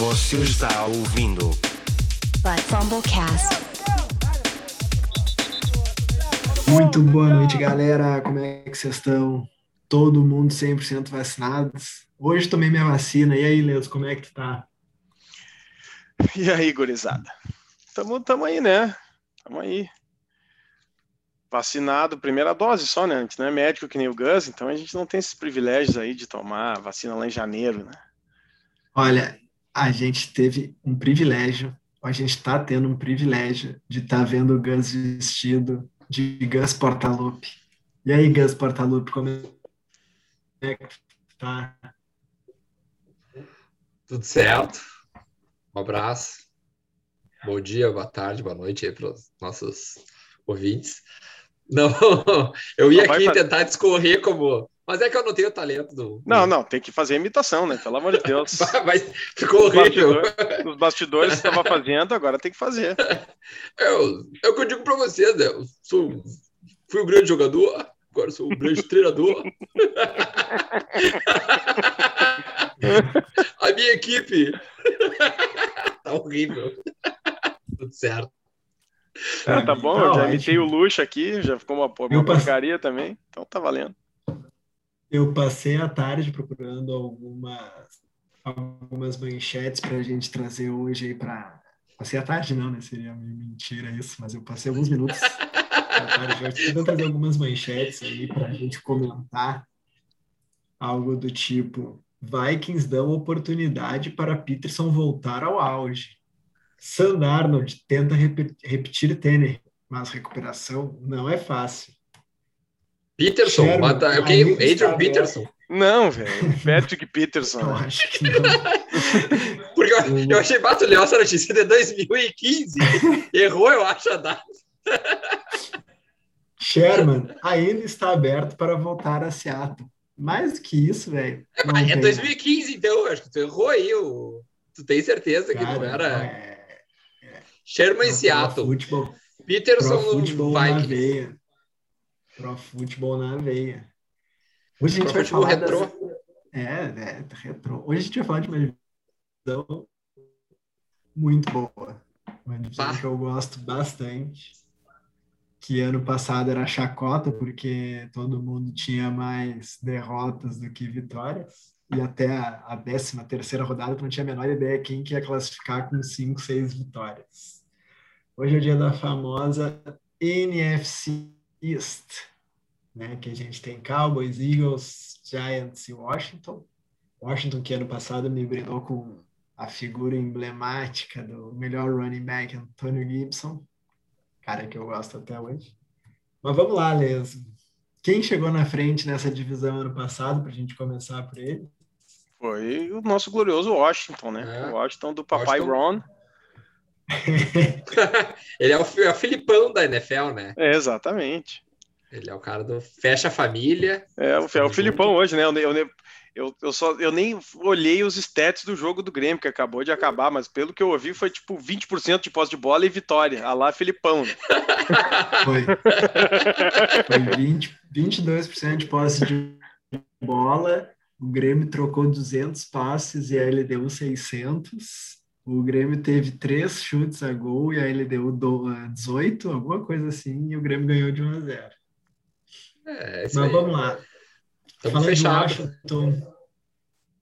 Você está ouvindo But Fumblecast. Muito boa noite, galera. Como é que vocês estão? Todo mundo 100% vacinados? Hoje tomei minha vacina. E aí, Leos, como é que tu tá? E aí, gurizada? Tamo, tamo aí, né? Tamo aí. Vacinado, primeira dose só, né? A gente não é médico que nem o Gus, então a gente não tem esses privilégios aí de tomar vacina lá em janeiro, né? Olha, a gente teve um privilégio, a gente está tendo um privilégio de estar tá vendo o Gus vestido de Gus Portalupe. E aí, Gus Portalupe, como é que tá? Tudo certo. Um abraço. Bom dia, boa tarde, boa noite aí para os nossos ouvintes. Não, eu ia aqui tentar discorrer como. Mas é que eu não tenho talento do. Não, não, tem que fazer imitação, né? Pelo amor de Deus. Mas ficou horrível. Os bastidores estava fazendo, agora tem que fazer. Eu, é o que eu digo para vocês, né? Eu sou, fui um grande jogador, agora sou um grande treinador. A minha equipe tá horrível. Tudo certo. Ah, tá bom, eu já imitei o luxo aqui, já ficou uma, uma porcaria também, então tá valendo. Eu passei a tarde procurando algumas, algumas manchetes para a gente trazer hoje para. Passei a tarde, não, né? Seria mentira isso, mas eu passei alguns minutos tarde hoje tentando trazer algumas manchetes aí para a gente comentar algo do tipo: Vikings dão oportunidade para Peterson voltar ao auge. Sam Arnold tenta repetir Tanner, mas recuperação não é fácil. Peterson, Sherman, mata, é okay, Adrian Peterson. Não, velho. Patrick Peterson. Eu acho que não. Porque eu, eu achei batulhosa a notícia de 2015. Errou, eu acho, a data. Sherman ainda está aberto para voltar a Seattle. Mais do que isso, velho. É, é 2015, então. Acho que tu errou aí. O... Tu tem certeza Cara, que não era. É... Sherman em Seattle. Futebol, Peterson na veia. Pro futebol na veia. Hoje a gente vai falar retrô. Das... É, é, retrô. Hoje a gente vai falar de uma divisão muito boa. Uma divisão que eu gosto bastante. Que ano passado era chacota, porque todo mundo tinha mais derrotas do que vitórias. E até a, 13 terceira rodada, tu não tinha a menor ideia quem que ia classificar com 5, 6 vitórias. Hoje é o dia da famosa NFC East, né? que a gente tem Cowboys, Eagles, Giants e Washington. Washington, que ano passado me brindou com a figura emblemática do melhor running back, Antônio Gibson, cara que eu gosto até hoje. Mas vamos lá, Les. Quem chegou na frente nessa divisão ano passado, para a gente começar por ele? Foi o nosso glorioso Washington, né? É. O Washington do papai Washington. Ron ele é o, é o Filipão da NFL, né? É, exatamente. Ele é o cara do fecha a família. É, o, é o Filipão hoje, né? Eu, eu, eu, eu, só, eu nem olhei os stats do jogo do Grêmio, que acabou de acabar, mas pelo que eu ouvi foi tipo 20% de posse de bola e vitória. A lá Filipão. Né? Foi. Foi 20, 22% de posse de bola. O Grêmio trocou 200 passes e aí ele deu 600. O Grêmio teve três chutes a gol e aí ele deu 18, alguma coisa assim, e o Grêmio ganhou de 1 a 0. É, Mas aí. vamos lá. Falando fechado. de Washington,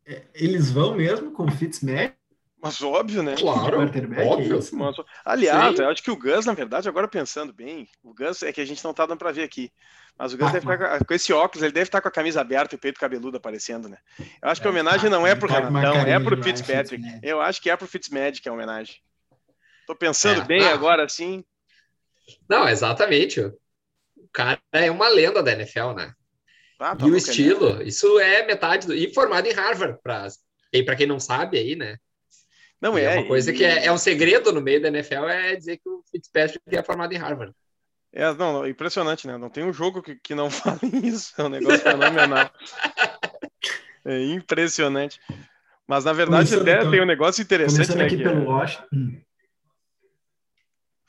é, eles vão mesmo com o Fitzmagic? Mas óbvio, né? Claro, óbvio. É Mas, aliás, Sim. eu acho que o Gus, na verdade, agora pensando bem, o Gus é que a gente não tá dando para ver aqui. Mas o Gus ah, deve estar com, esse óculos, ele deve estar com a camisa aberta e o peito cabeludo aparecendo, né? Eu acho que a homenagem não é pro tá não, é pro Fitzpatrick. Eu acho que é pro Fitzmagic a homenagem. Tô pensando é, bem não. agora, assim. Não, exatamente. O cara é uma lenda da NFL, né? Ah, tá e o estilo, isso é metade do. E formado em Harvard, para e para quem não sabe aí, né? Não é. É uma coisa e... que é, é, um segredo no meio da NFL é dizer que o Fitzpatrick é formado em Harvard. É, não, impressionante, né? Não tem um jogo que, que não fale isso. É um negócio fenomenal. é impressionante. Mas na verdade até então, tem um negócio interessante, né? Aqui que pelo é... Washington.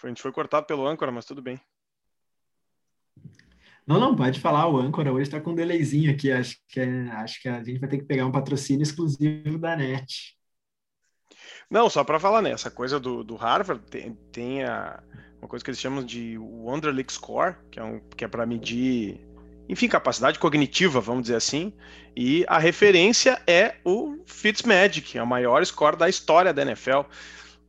A gente foi cortado pelo âncora, mas tudo bem. Não, não, pode falar. O âncora hoje está com um delayzinho aqui. Acho que, é, acho que a gente vai ter que pegar um patrocínio exclusivo da NET. Não, só para falar, né? Essa coisa do, do Harvard tem, tem a, uma coisa que eles chamam de Wonderlic Score, que é, um, que é para medir, enfim, capacidade cognitiva, vamos dizer assim. E a referência é o Fitzmagic, é o maior score da história da NFL.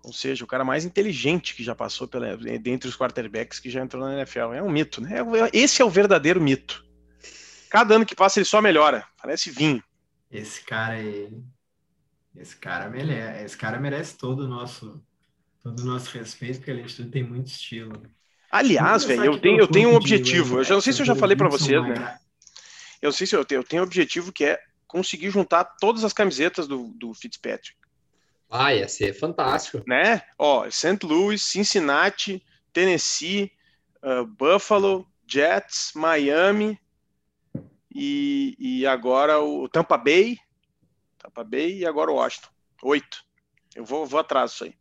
Ou seja, o cara mais inteligente que já passou pela, dentre os quarterbacks que já entrou na NFL. É um mito, né? Esse é o verdadeiro mito. Cada ano que passa ele só melhora. Parece vinho. Esse cara aí. Esse cara merece, esse cara merece todo o nosso, todo o nosso respeito, porque além de tudo tem muito estilo. Aliás, velho, eu tenho, eu tenho um objetivo. Eu já não sei se eu já falei para vocês, né? Eu sei se eu tenho, eu tenho um objetivo que é conseguir juntar todas as camisetas do, do Fitzpatrick. Ah, ia ser fantástico. Né? Ó, St. Louis, Cincinnati, Tennessee, uh, Buffalo, Jets, Miami e, e agora o Tampa Bay. Tampa Bay e agora o Washington. Oito. Eu vou, vou atrás disso aí.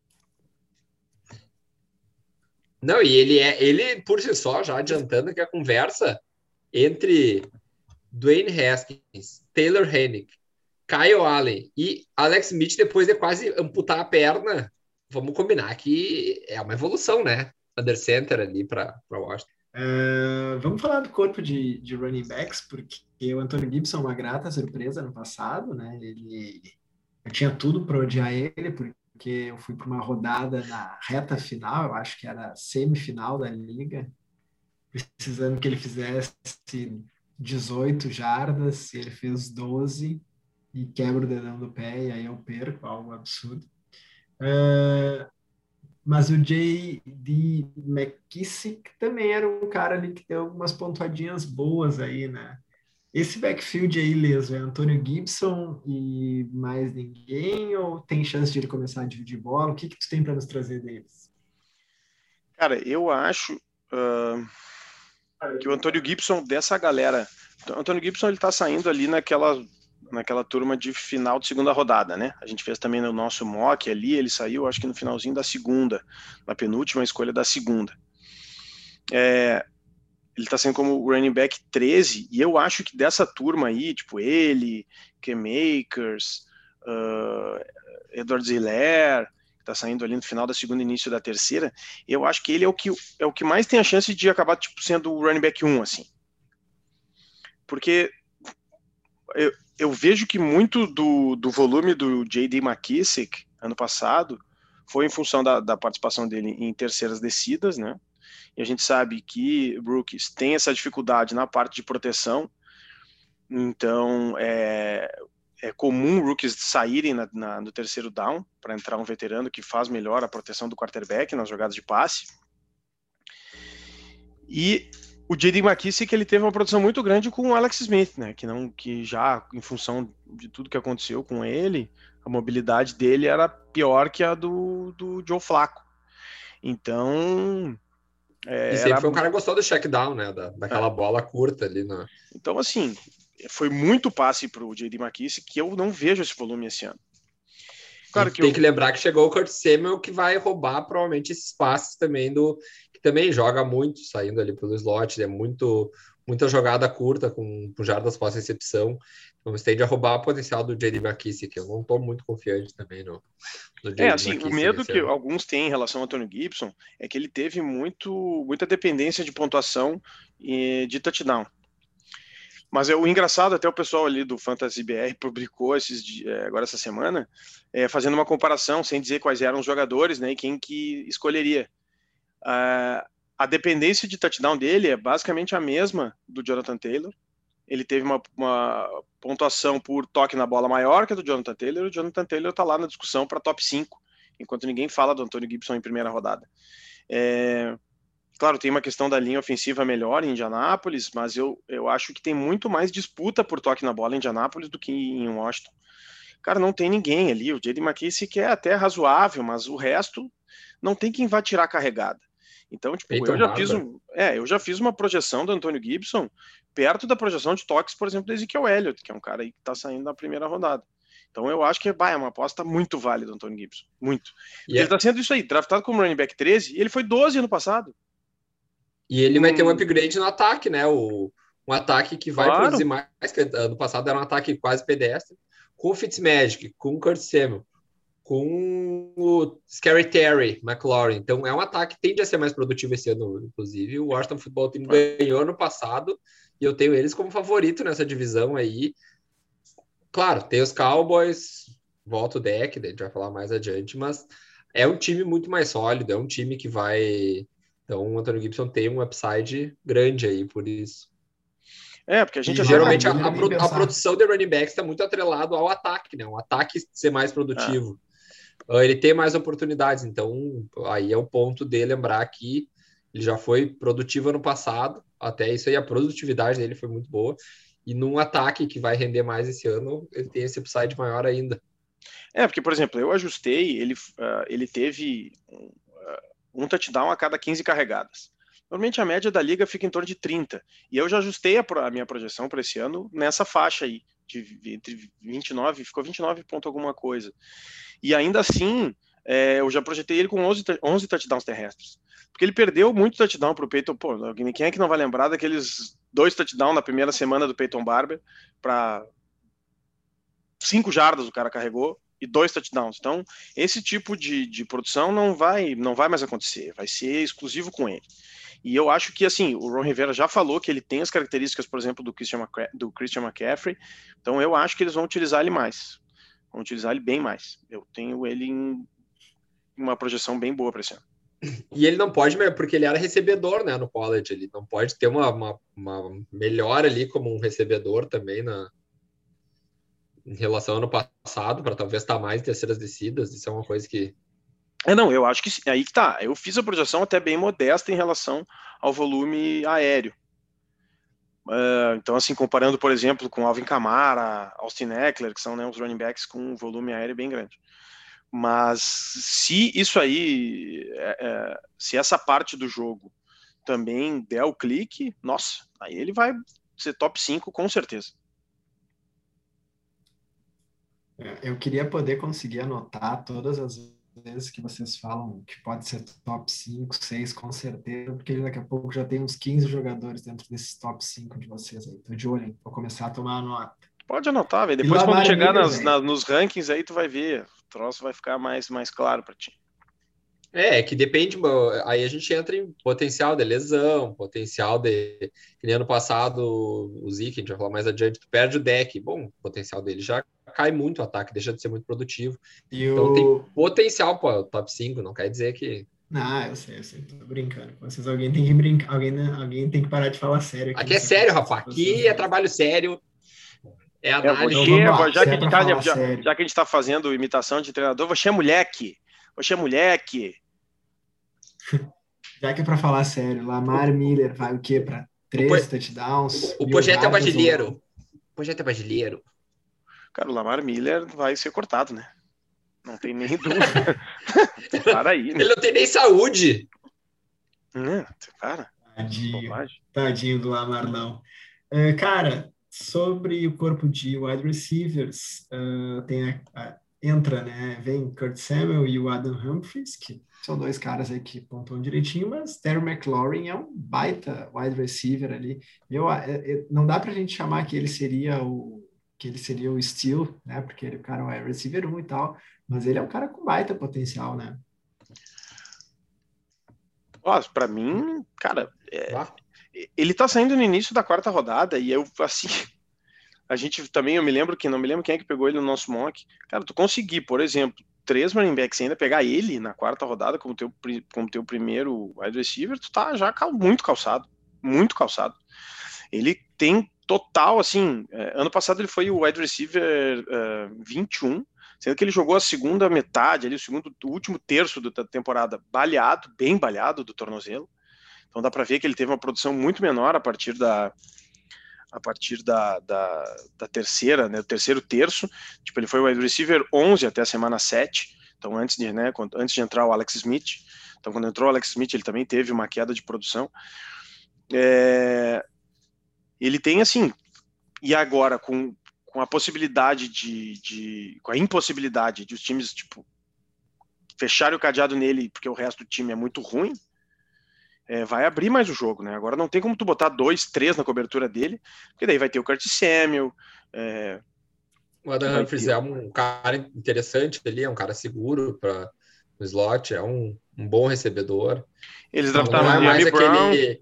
Não, e ele é, ele por si só, já adiantando que a conversa entre Dwayne Haskins, Taylor Hennick, Kyle Allen e Alex Smith, depois de quase amputar a perna, vamos combinar que é uma evolução, né? Under center ali para Washington. Uh, vamos falar do corpo de, de running backs, porque o Antônio Gibson é uma grata surpresa no passado, né? Ele, eu tinha tudo para odiar ele, porque eu fui para uma rodada na reta final, eu acho que era semifinal da liga, precisando que ele fizesse 18 jardas, e ele fez 12 e quebra o dedão do pé, e aí eu perco, algo absurdo. Uh, mas o J.D. McKissick também era um cara ali que tem algumas pontuadinhas boas aí, né? Esse backfield aí, Leso, é Antônio Gibson e mais ninguém? Ou tem chance de ele começar a dividir bola? O que, que tu tem para nos trazer deles? Cara, eu acho uh, que o Antônio Gibson, dessa galera, Antônio Gibson ele tá saindo ali naquela naquela turma de final de segunda rodada, né? A gente fez também no nosso mock ali, ele saiu, acho que no finalzinho da segunda, na penúltima escolha da segunda. É, ele tá sendo como running back 13, e eu acho que dessa turma aí, tipo ele, K-Makers, uh, Edward Ziller, que tá saindo ali no final da segunda início da terceira, eu acho que ele é o que, é o que mais tem a chance de acabar tipo, sendo o running back 1, assim. Porque eu, eu vejo que muito do, do volume do J.D. McKissick ano passado foi em função da, da, participação dele em terceiras descidas, né? E a gente sabe que Brooks tem essa dificuldade na parte de proteção, então é, é comum rookies saírem na, na, no terceiro down para entrar um veterano que faz melhor a proteção do quarterback nas jogadas de passe. E o J.D. McKissick ele teve uma produção muito grande com o Alex Smith, né? Que não, que já em função de tudo que aconteceu com ele, a mobilidade dele era pior que a do, do Joe Flaco. Então, é, e sempre era... foi um cara que gostou do check down, né? Da, daquela é. bola curta ali. Na... Então, assim, foi muito passe para o J.D. McKissick que eu não vejo esse volume esse ano. Claro que tem eu... que lembrar que chegou o Kurt Samuel que vai roubar provavelmente esses passes também do que também joga muito saindo ali pelo slot, é muito muita jogada curta com, com jardas pós-recepção. Então você tende a roubar o potencial do J.D. McKissick. Eu não estou muito confiante também no, no É, assim, o medo que ano. alguns têm em relação ao Tony Gibson é que ele teve muito, muita dependência de pontuação e de touchdown. Mas é o engraçado, até o pessoal ali do Fantasy BR publicou esses, é, agora essa semana, é, fazendo uma comparação, sem dizer quais eram os jogadores, né, e quem que escolheria. Uh, a dependência de touchdown dele é basicamente a mesma do Jonathan Taylor. Ele teve uma, uma pontuação por toque na bola maior que a do Jonathan Taylor. O Jonathan Taylor está lá na discussão para top 5, enquanto ninguém fala do Antônio Gibson em primeira rodada. É, claro, tem uma questão da linha ofensiva melhor em Indianápolis, mas eu, eu acho que tem muito mais disputa por toque na bola em Indianápolis do que em Washington. Cara, não tem ninguém ali. O J.D. McKissick é até razoável, mas o resto não tem quem vá tirar carregada. Então, tipo, eu já fiz um, é, eu já fiz uma projeção do Antônio Gibson perto da projeção de toques, por exemplo, do Ezekiel Elliott, que é um cara aí que tá saindo na primeira rodada. Então eu acho que bah, é uma aposta muito válida do Antônio Gibson. Muito. Yeah. Ele tá sendo isso aí, draftado como running back 13, e ele foi 12 ano passado. E ele hum. vai ter um hum. upgrade no ataque, né? O, um ataque que vai claro. produzir mais, que ano passado era um ataque quase pedestre, com o Fitzmagic, com o Kurt Samuel, com o Scary Terry McLaurin. Então é um ataque que tende a ser mais produtivo esse ano, inclusive. O Washington Football Team ganhou no passado e eu tenho eles como favorito nessa divisão aí. Claro, tem os Cowboys, volta o deck, a gente vai falar mais adiante, mas é um time muito mais sólido, é um time que vai. Então o Antônio Gibson tem um upside grande aí por isso. É, porque a gente geralmente a, a, a, produção de running backs está muito atrelado ao ataque, né? O ataque ser mais produtivo. É. Ele tem mais oportunidades, então aí é o ponto de lembrar que ele já foi produtivo ano passado, até isso aí a produtividade dele foi muito boa. E num ataque que vai render mais esse ano, ele tem esse upside maior ainda. É, porque, por exemplo, eu ajustei, ele, uh, ele teve um, uh, um touchdown a cada 15 carregadas. Normalmente a média da liga fica em torno de 30. E eu já ajustei a, a minha projeção para esse ano nessa faixa aí, de entre 29, ficou 29 ponto alguma coisa. E ainda assim, é, eu já projetei ele com 11, 11 touchdowns terrestres. Porque ele perdeu muito touchdown para o Peyton. Pô, quem é que não vai lembrar daqueles dois touchdowns na primeira semana do Peyton Barber para cinco jardas o cara carregou e dois touchdowns. Então, esse tipo de, de produção não vai, não vai mais acontecer, vai ser exclusivo com ele. E eu acho que, assim, o Ron Rivera já falou que ele tem as características, por exemplo, do Christian, do Christian McCaffrey, então eu acho que eles vão utilizar ele mais. Vão utilizar ele bem mais. Eu tenho ele em uma projeção bem boa para esse ano. E ele não pode, porque ele era recebedor, né, no college, ele não pode ter uma, uma, uma melhora ali como um recebedor também na, em relação ao ano passado, para talvez estar mais em terceiras descidas, isso é uma coisa que... É, não, eu acho que aí que tá, eu fiz a projeção até bem modesta em relação ao volume aéreo. Uh, então, assim, comparando, por exemplo, com Alvin Kamara, Austin Eckler, que são né, os running backs com um volume aéreo bem grande. Mas se isso aí, é, é, se essa parte do jogo também der o clique, nossa, aí ele vai ser top 5 com certeza. É, eu queria poder conseguir anotar todas as vezes que vocês falam que pode ser top 5, 6, com certeza, porque daqui a pouco já tem uns 15 jogadores dentro desses top 5 de vocês aí. Tô de olho, hein? Vou começar a tomar a nota. Pode anotar, velho. Depois, quando chegar nas, na, nos rankings aí, tu vai ver troço vai ficar mais, mais claro para ti. É, que depende, aí a gente entra em potencial de lesão, potencial de. Que nem ano passado, o Zeke, a gente vai falar mais adiante, tu perde o deck. Bom, o potencial dele já cai muito o ataque, deixa de ser muito produtivo. E então o... tem potencial para o top 5, não quer dizer que. Ah, eu sei, eu sei, tô brincando. Vocês, alguém tem que brincar, alguém, alguém tem que parar de falar sério. Aqui, aqui é sério, rapaz. Aqui é trabalho sério. É análise. É, vou, já, que a gente tá, já, já, que a gente está fazendo imitação de treinador, você é moleque. Você é moleque. Já que é para falar sério, Lamar Miller vai o quê? Para três o touchdowns? O projeto é brasileiro. Ou... O projeto é brasileiro. Cara, o Lamar Miller vai ser cortado, né? Não tem nem dúvida. para aí. Né? Ele não tem nem saúde. É, cara. Tadinho, tadinho do Lamar, não. Uh, cara, sobre o corpo de wide receivers, uh, tem a, a, entra, né? Vem Kurt Samuel e o Adam Humphries, que são dois caras aí que pontuam direitinho, mas Terry McLaurin é um baita wide receiver ali. Eu, é, é, não dá para a gente chamar que ele seria o que ele seria o Steel, né? Porque ele, o cara é receiver 1 e tal, mas ele é um cara com baita potencial, né? Para mim, cara, é, ele tá saindo no início da quarta rodada e eu, assim, a gente também, eu me lembro que, não me lembro quem é que pegou ele no nosso mock. Cara, tu conseguir, por exemplo, três running backs ainda pegar ele na quarta rodada como teu, como teu primeiro wide receiver, tu tá já muito calçado, muito calçado. Ele tem total, assim, é, ano passado ele foi o wide receiver uh, é, 21, sendo que ele jogou a segunda metade, ali, o segundo, o último terço da temporada baleado, bem baleado do tornozelo. Então dá para ver que ele teve uma produção muito menor a partir da a partir da, da, da terceira, né, o terceiro terço. Tipo, ele foi o wide receiver 11 até a semana 7. Então antes de, né, antes de entrar o Alex Smith. Então quando entrou o Alex Smith, ele também teve uma queda de produção. É, ele tem assim, e agora com, com a possibilidade de, de, com a impossibilidade de os times tipo fecharem o cadeado nele porque o resto do time é muito ruim, é, vai abrir mais o jogo, né? Agora não tem como tu botar dois, três na cobertura dele, porque daí vai ter o Curtis Samuel, é, O Adam Humphries é um cara interessante ali, é um cara seguro para o slot, é um, um bom recebedor. Eles draftaram o Miami Brown. Aquele...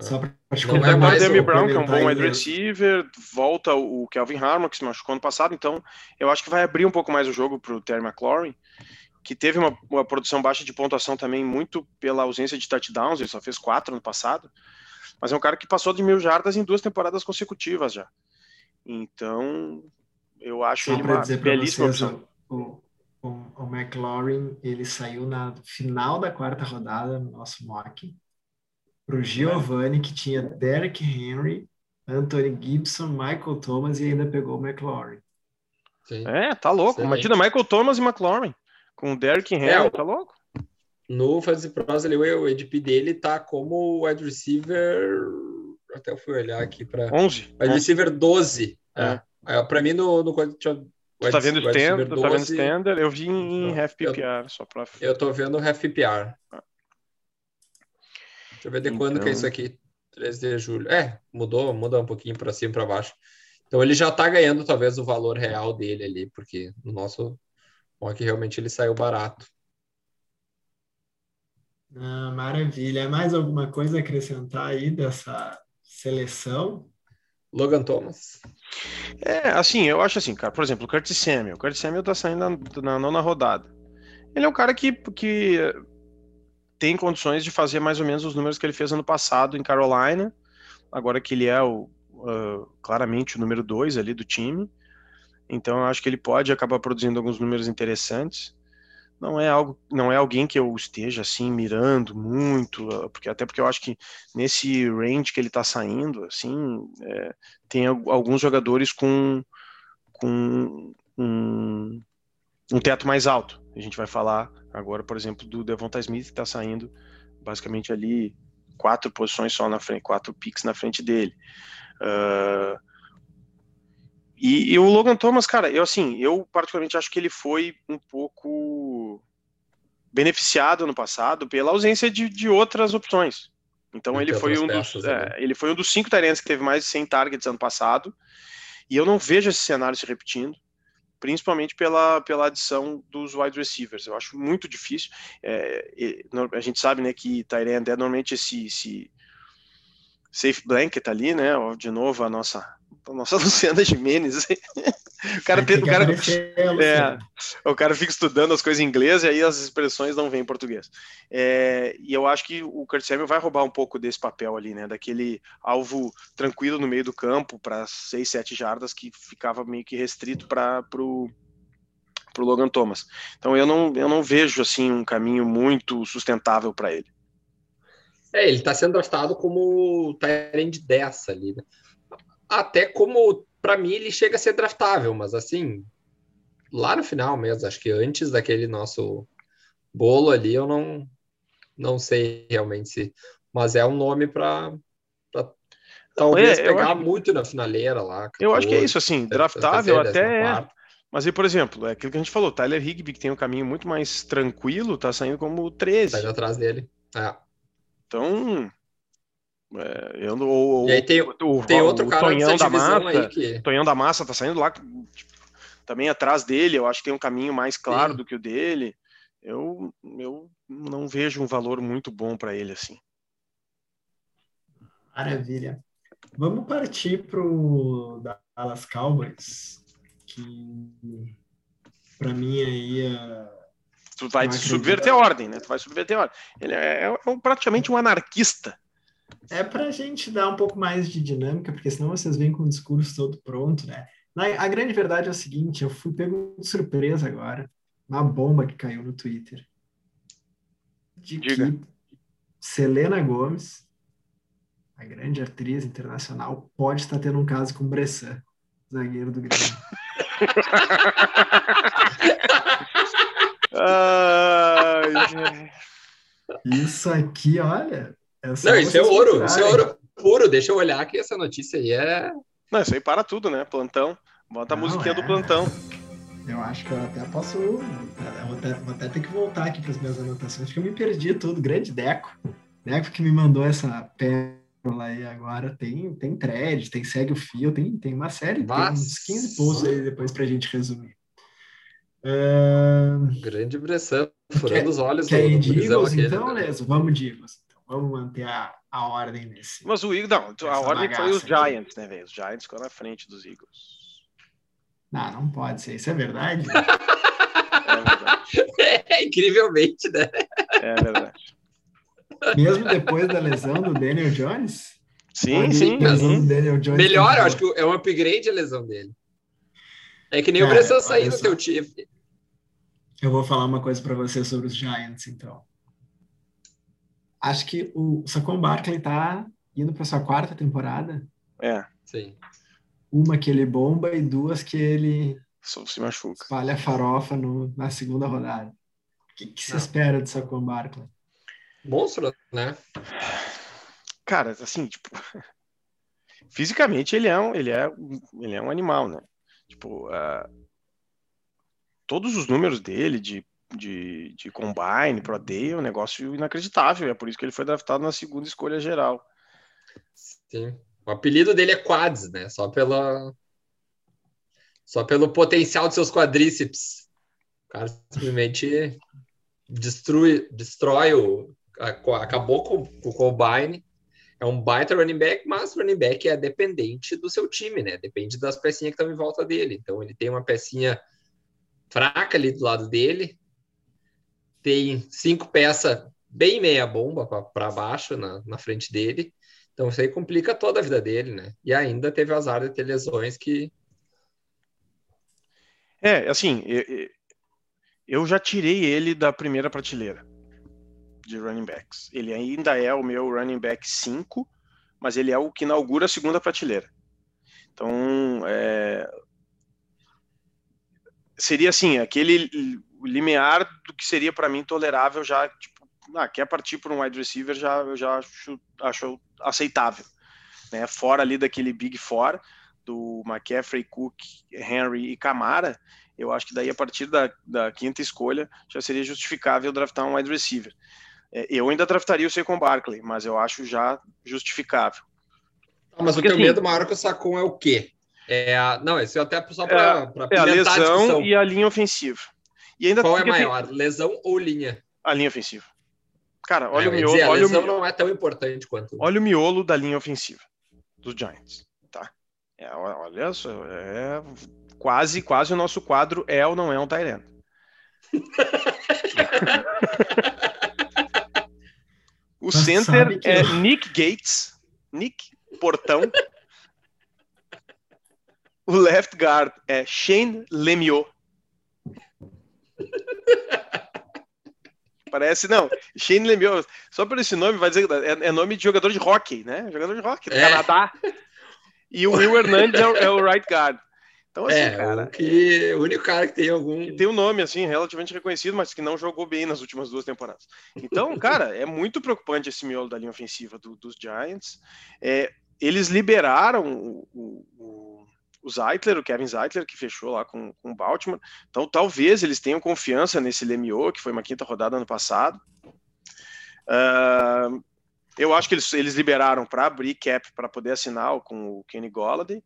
Só para não é mais o Brown, que é um bom wide receiver, volta o Kelvin Harmon, que se machucou ano passado, então eu acho que vai abrir um pouco mais o jogo para o Terry McLaurin, que teve uma, uma, produção baixa de pontuação também muito pela ausência de touchdowns, ele só fez quatro no passado, mas é um cara que passou de mil jardas em duas temporadas consecutivas já. Então, eu acho Só ele uma belíssima vocês, opção. O, o, o McLaurin, ele saiu na final da quarta rodada no nosso mock para o Giovanni, que tinha Derek Henry, Anthony Gibson, Michael Thomas e ainda pegou o McLaurin. Sim. É, tá louco. Excelente. Imagina Michael Thomas e McLaurin com o Derek Henry, é, tá louco? No Fantasy Pros, ele, o ADP dele tá como wide receiver. Até eu fui olhar aqui para. 11. Wide é. receiver 12. É. é. para mim, no, no Tu tá vendo standard, tá vendo standard? Eu vi em half PPR, só pra... Eu tô vendo half PPR. Ah. Deixa eu ver de então... quando que é isso aqui. 13 de julho. É, mudou, muda um pouquinho para cima e para baixo. Então ele já tá ganhando talvez o valor real dele ali, porque no nosso mock realmente ele saiu barato. Ah, maravilha. Mais alguma coisa a acrescentar aí dessa seleção? Logan Thomas. É, assim, eu acho assim, cara, por exemplo, o Curtis Samuel. O Curtis Samuel tá saindo na, na nona rodada. Ele é um cara que, que tem condições de fazer mais ou menos os números que ele fez ano passado em Carolina, agora que ele é o, uh, claramente o número dois ali do time. Então eu acho que ele pode acabar produzindo alguns números interessantes não é algo, não é alguém que eu esteja assim mirando muito, ah, porque até porque eu acho que nesse range que ele está saindo, assim, é, tem alguns jogadores com, com um, um teto mais alto. A gente vai falar agora, por exemplo, do Devonta Smith que está saindo basicamente ali quatro posições só na frente, quatro picks na frente dele. Uh, e, e, o Logan Thomas, cara, eu assim, eu particularmente acho que ele foi um pouco beneficiado no passado pela ausência de, de outras opções. Então ele foi, um dos, é, ele foi um dos cinco Tyrants que teve mais de 100 targets ano passado. E eu não vejo esse cenário se repetindo, principalmente pela, pela adição dos wide receivers. Eu acho muito difícil. É, a gente sabe né, que Tyrant é normalmente esse, esse safe blanket ali, né? De novo a nossa nossa Luciana Jimenez. o cara, tem, o, cara, é, o cara fica estudando as coisas em inglês e aí as expressões não vêm em português. É, e eu acho que o Kurt Samuel vai roubar um pouco desse papel ali, né? Daquele alvo tranquilo no meio do campo para 6, 7 jardas que ficava meio que restrito para o pro Logan Thomas. Então eu não, eu não vejo assim um caminho muito sustentável para ele. É, ele está sendo draftado como Tyrande 10 ali, né? Até como para mim ele chega a ser draftável, mas assim, lá no final mesmo, acho que antes daquele nosso bolo ali, eu não não sei realmente se, mas é um nome para talvez é, pegar acho... muito na finaleira lá. eu acho que é isso, assim, draftável até é. Mas aí, por exemplo, é aquilo que a gente falou, Tyler Higby, que tem um caminho muito mais tranquilo, tá saindo como 13. Tá atrás dele. É. Então, é, eu, o, e aí tem, o, tem outro o cara Tonhão da Massa, aí que... Tonhão da Massa tá saindo lá tipo, também atrás dele, eu acho que tem um caminho mais claro Sim. do que o dele. Eu, eu não vejo um valor muito bom para ele assim. Maravilha. Vamos partir para o Dallas Cowboys, que para mim aí é... tu vai subverter a ordem, né? Tu vai subverter a ordem. Ele é, é, é praticamente um anarquista é para a gente dar um pouco mais de dinâmica, porque senão vocês vêm com o discurso todo pronto, né? A grande verdade é o seguinte, eu fui pego de surpresa agora, uma bomba que caiu no Twitter, de Diga. que Selena Gomes, a grande atriz internacional, pode estar tendo um caso com Bressan, zagueiro do Grêmio. Ai, Isso aqui, olha, não, isso é ouro, isso é ouro puro. Deixa eu olhar que essa notícia aí é. Não, isso aí para tudo, né? Plantão. Bota a musiquinha é... do plantão. Eu acho que eu até posso. Eu vou até, vou até ter que voltar aqui para as minhas anotações, porque eu me perdi tudo. Grande Deco. Deco que me mandou essa pérola lá e agora tem, tem thread, tem segue o fio, tem, tem uma série, Mas... tem uns 15 posts aí depois para a gente resumir. Uh... Grande impressão, furando quer, os olhos. Quer ir de Eagles, então, né? Leso? Vamos de Eagles. Vamos manter a, a ordem nesse. Mas o Eagles, não, a ordem foi os Giants, né, velho? Os Giants ficou na frente dos Eagles. Não, não pode ser, isso é verdade? é verdade. É, incrivelmente, né? É verdade. Mesmo depois da lesão do Daniel Jones? Sim, sim. sim. Daniel Jones Melhor, eu acho que é um upgrade a lesão dele. É que nem o Bressan sair do teu time. Eu vou falar uma coisa para você sobre os Giants, então. Acho que o Saquon Barkley tá indo para sua quarta temporada. É. Sim. Uma que ele bomba e duas que ele se machuca. espalha farofa no, na segunda rodada. O que, que você espera do Saquon Barkley? Monstro, né? Cara, assim, tipo, fisicamente ele é um, ele é, ele é um animal, né? Tipo, uh, todos os números dele de, de, de combine, pro day, é um negócio inacreditável. É por isso que ele foi draftado na segunda escolha geral. Sim. O apelido dele é Quads, né? Só pela só pelo potencial de seus quadríceps. O cara simplesmente destrui, destrói o, acabou com, com o Combine. É um baita running back, mas running back é dependente do seu time, né? Depende das pecinhas que estão em volta dele. Então ele tem uma pecinha fraca ali do lado dele, tem cinco peças bem meia bomba para baixo na, na frente dele. Então isso aí complica toda a vida dele, né? E ainda teve azar de ter lesões que. É, assim, eu, eu já tirei ele da primeira prateleira de running backs. Ele ainda é o meu running back 5, mas ele é o que inaugura a segunda prateleira. Então, é... seria assim, aquele limiar do que seria para mim tolerável já, tipo, ah, quer partir por um wide receiver, já, eu já acho, acho aceitável. Né? Fora ali daquele Big Four, do McCaffrey, Cook, Henry e Camara, eu acho que daí a partir da, da quinta escolha já seria justificável draftar um wide receiver. É, eu ainda draftaria o Saquon Barkley, mas eu acho já justificável. Ah, mas Porque, o teu assim, medo maior que o Sacon é o quê? É a... Não, esse é até só para é, é a lesão a e a linha ofensiva. E ainda Qual é maior, tem... lesão ou linha? A linha ofensiva. Cara, olha é, o miolo. Dizer, a olha lesão o... não é tão importante quanto. Olha o miolo da linha ofensiva dos Giants, tá? É, olha só, é quase, quase o nosso quadro é ou não é um Tyrant. O Mas center é eu... Nick Gates, Nick Portão. o left guard é Shane Lemieux. Parece, não, Shane Lemieux, só por esse nome vai dizer é, é nome de jogador de hockey, né? Jogador de hockey do é. Canadá. E o Will Hernandez é, é, o right guard. Então, assim, é, cara. O, que, o único cara que tem algum. Que tem um nome, assim, relativamente reconhecido, mas que não jogou bem nas últimas duas temporadas. Então, cara, é muito preocupante esse miolo da linha ofensiva do, dos Giants. É, eles liberaram o, o, o Zeitler, o Kevin Zeitler, que fechou lá com, com o Baltimore. Então, talvez eles tenham confiança nesse Lemieux, que foi uma quinta rodada ano passado. Uh, eu acho que eles, eles liberaram para abrir cap para poder assinar com o Kenny Golladay.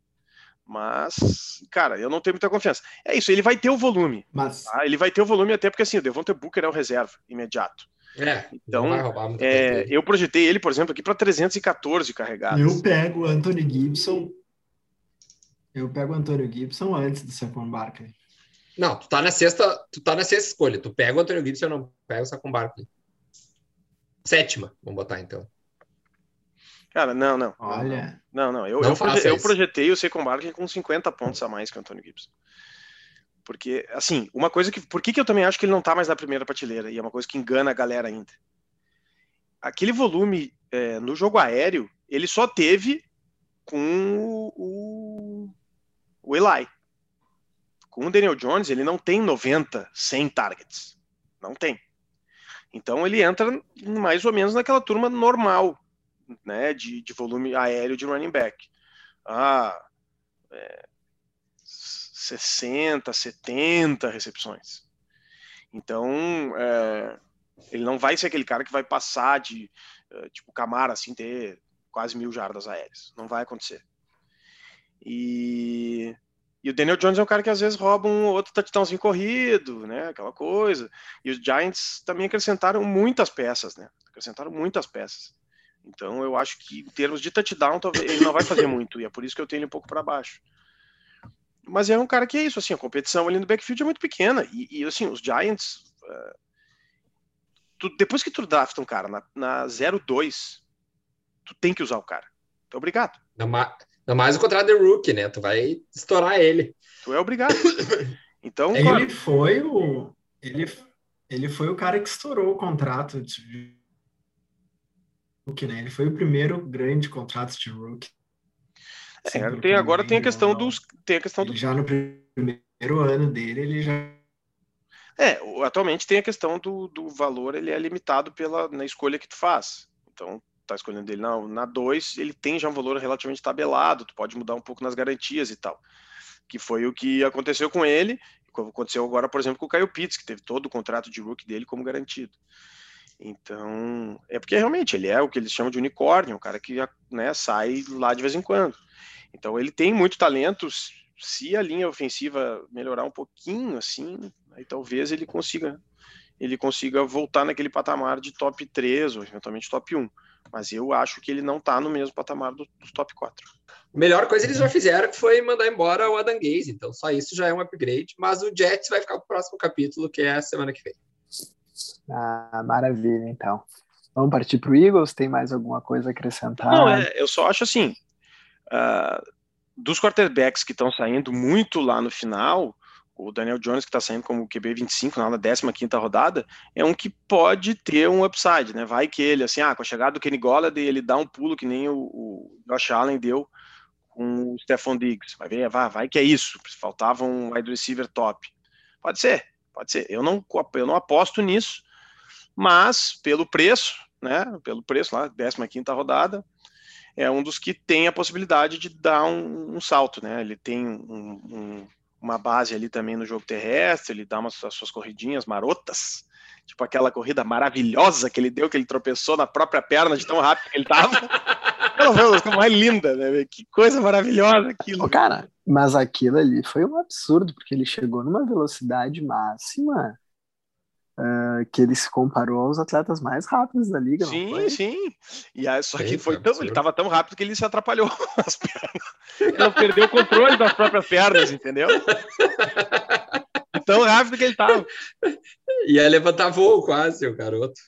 Mas, cara, eu não tenho muita confiança. É isso, ele vai ter o volume. Mas... Tá? Ele vai ter o volume até porque, assim, o Devonta Booker é o reserva, imediato. É, então, é, eu projetei ele, por exemplo, aqui para 314 carregados. Eu pego o Anthony Gibson. Eu pego o Antônio Gibson antes do Saquon Barkley. Não, tu tá na sexta, tu tá na sexta escolha. Tu pega o Antônio Gibson, não pega o Saquon Barkley. Sétima, vamos botar então. Cara, não, não. Olha. Não, não. Eu, não eu, proje eu projetei o Saquon Barkley com 50 pontos a mais que o Antônio Gibson. Porque, assim, uma coisa que. Por que, que eu também acho que ele não tá mais na primeira prateleira? E é uma coisa que engana a galera ainda. Aquele volume é, no jogo aéreo, ele só teve com o, o Eli. Com o Daniel Jones, ele não tem 90, 100 targets. Não tem. Então ele entra mais ou menos naquela turma normal né, de, de volume aéreo de running back. Ah, é, 60, 70 recepções. Então, é, ele não vai ser aquele cara que vai passar de, é, tipo, Camara, assim, ter quase mil jardas aéreas. Não vai acontecer. E, e o Daniel Jones é um cara que às vezes rouba um outro touchdownzinho corrido, né? Aquela coisa. E os Giants também acrescentaram muitas peças, né? Acrescentaram muitas peças. Então eu acho que em termos de touchdown, talvez ele não vai fazer muito, e é por isso que eu tenho ele um pouco para baixo. Mas é um cara que é isso, assim, a competição ali no backfield é muito pequena. E, e assim, os Giants. Uh, tu, depois que tu drafta um cara na, na 0-2, tu tem que usar o cara. Então, obrigado. Não, não mais o contrato de rookie, né? Tu vai estourar ele. Tu é obrigado. Então, ele claro. foi o ele, ele foi o cara que estourou o contrato de rookie, né? Ele foi o primeiro grande contrato de rookie. É, tem, agora tem a questão dos tem a questão do já no primeiro ano dele ele já é, atualmente tem a questão do, do valor, ele é limitado pela na escolha que tu faz. Então, tá escolhendo ele na, na 2, ele tem já um valor relativamente tabelado, tu pode mudar um pouco nas garantias e tal. Que foi o que aconteceu com ele, aconteceu agora, por exemplo, com o Caio Pitts, que teve todo o contrato de rookie dele como garantido. Então, é porque realmente ele é o que eles chamam de unicórnio, um cara que né, sai lá de vez em quando. Então, ele tem muito talento. Se a linha ofensiva melhorar um pouquinho, assim, aí talvez ele consiga ele consiga voltar naquele patamar de top 3 ou eventualmente top 1. Mas eu acho que ele não está no mesmo patamar do, dos top 4. Melhor coisa eles já fizeram foi mandar embora o Adam Gaze, então só isso já é um upgrade, mas o Jets vai ficar para o próximo capítulo, que é a semana que vem. Ah, maravilha, então. Vamos partir para o Eagles? Tem mais alguma coisa a acrescentar? Não, é, eu só acho assim, uh, dos quarterbacks que estão saindo muito lá no final, o Daniel Jones, que está saindo como QB 25 na 15 rodada, é um que pode ter um upside, né? Vai que ele, assim, ah, com a chegada do Kenny Golladay, ele dá um pulo que nem o, o Josh Allen deu com o Stephon Diggs. Vai ver, vai, vai que é isso. Faltava um wide receiver top. Pode ser, pode ser. Eu não, eu não aposto nisso, mas pelo preço, né? Pelo preço lá, 15 rodada, é um dos que tem a possibilidade de dar um, um salto, né? Ele tem um, um uma base ali também no jogo terrestre, ele dá umas as suas corridinhas marotas, tipo aquela corrida maravilhosa que ele deu, que ele tropeçou na própria perna de tão rápido que ele tava. Aquela coisa mais linda, né? Que coisa maravilhosa aquilo. Oh, cara, mas aquilo ali foi um absurdo, porque ele chegou numa velocidade máxima uh, que ele se comparou aos atletas mais rápidos da liga. Sim, sim. E aí, só que foi tão, ele estava tão rápido que ele se atrapalhou as pernas. Ele perdeu o controle das próprias pernas, entendeu? tão rápido que ele estava. Ia levantar voo quase, o garoto.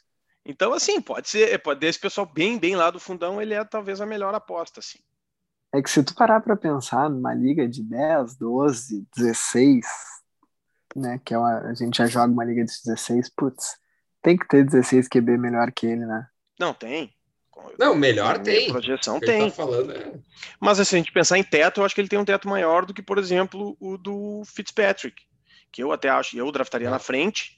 Então, assim, pode ser, pode desse pessoal bem, bem lá do fundão, ele é talvez a melhor aposta, assim. É que se tu parar para pensar numa liga de 10, 12, 16, né? Que é uma, a gente já joga uma liga de 16, putz, tem que ter 16 QB melhor que ele, né? Não, tem. Não, melhor tem. Projeção tem. Tá falando, é... Mas assim, se a gente pensar em teto, eu acho que ele tem um teto maior do que, por exemplo, o do Fitzpatrick, que eu até acho, eu draftaria é. na frente,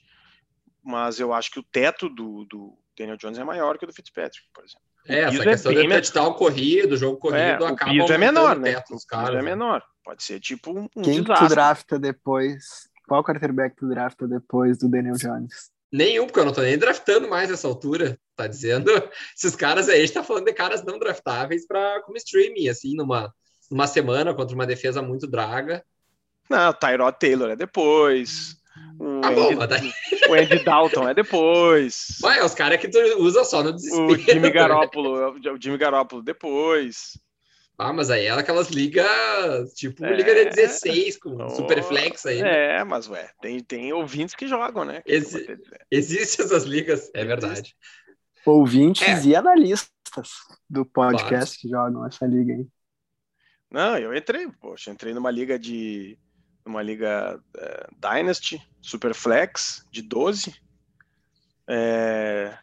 mas eu acho que o teto do, do Daniel Jones é maior que o do Fitzpatrick, por exemplo. É, essa é questão é de touchdown corrido, jogo corrido, é, acaba o piso é menor, né? Teto, o caras, é né? menor. Pode ser tipo um, um Quem desastre. tu drafta depois qual quarterback tu drafta depois do Daniel Jones? Nenhum, porque eu não tô nem draftando mais nessa altura. Tá dizendo? Esses caras aí, a gente tá falando de caras não draftáveis para como streaming, assim, numa, numa semana contra uma defesa muito draga. Não, Tyrod Taylor é depois. O, ah, Andy, bom, daí... o Andy Dalton é depois. Vai, é os caras que tu usa só no desespero. O Jimmy Garoppolo, o Jimmy Garoppolo depois. Ah, mas aí é aquelas ligas, tipo é, Liga de 16, com oh, Superflex aí. Né? É, mas ué, tem, tem ouvintes que jogam, né? Que Exi Existem essas ligas, é verdade. Ouvintes é. e analistas do podcast claro. que jogam essa liga aí. Não, eu entrei, poxa, entrei numa liga de. numa liga é, Dynasty, Superflex, de 12. É,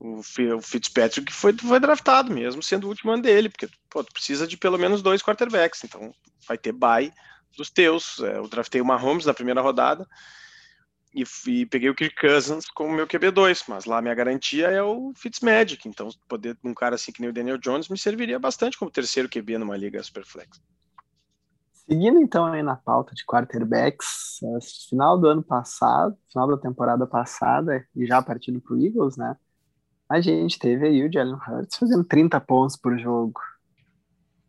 o, Fitzpatrick foi, foi draftado mesmo, sendo o último ano dele, porque pô, tu precisa de pelo menos dois quarterbacks, então vai ter bye dos teus. É, eu draftei o Mahomes na primeira rodada e, e, peguei o Kirk Cousins como meu QB2, mas lá minha garantia é o Fitzmagic, então poder um cara assim que nem o Daniel Jones me serviria bastante como terceiro QB numa liga Superflex. Seguindo então aí na pauta de quarterbacks, é, final do ano passado, final da temporada passada e já partindo para o Eagles, né? A gente teve aí o Jalen Hurts fazendo 30 pontos por jogo.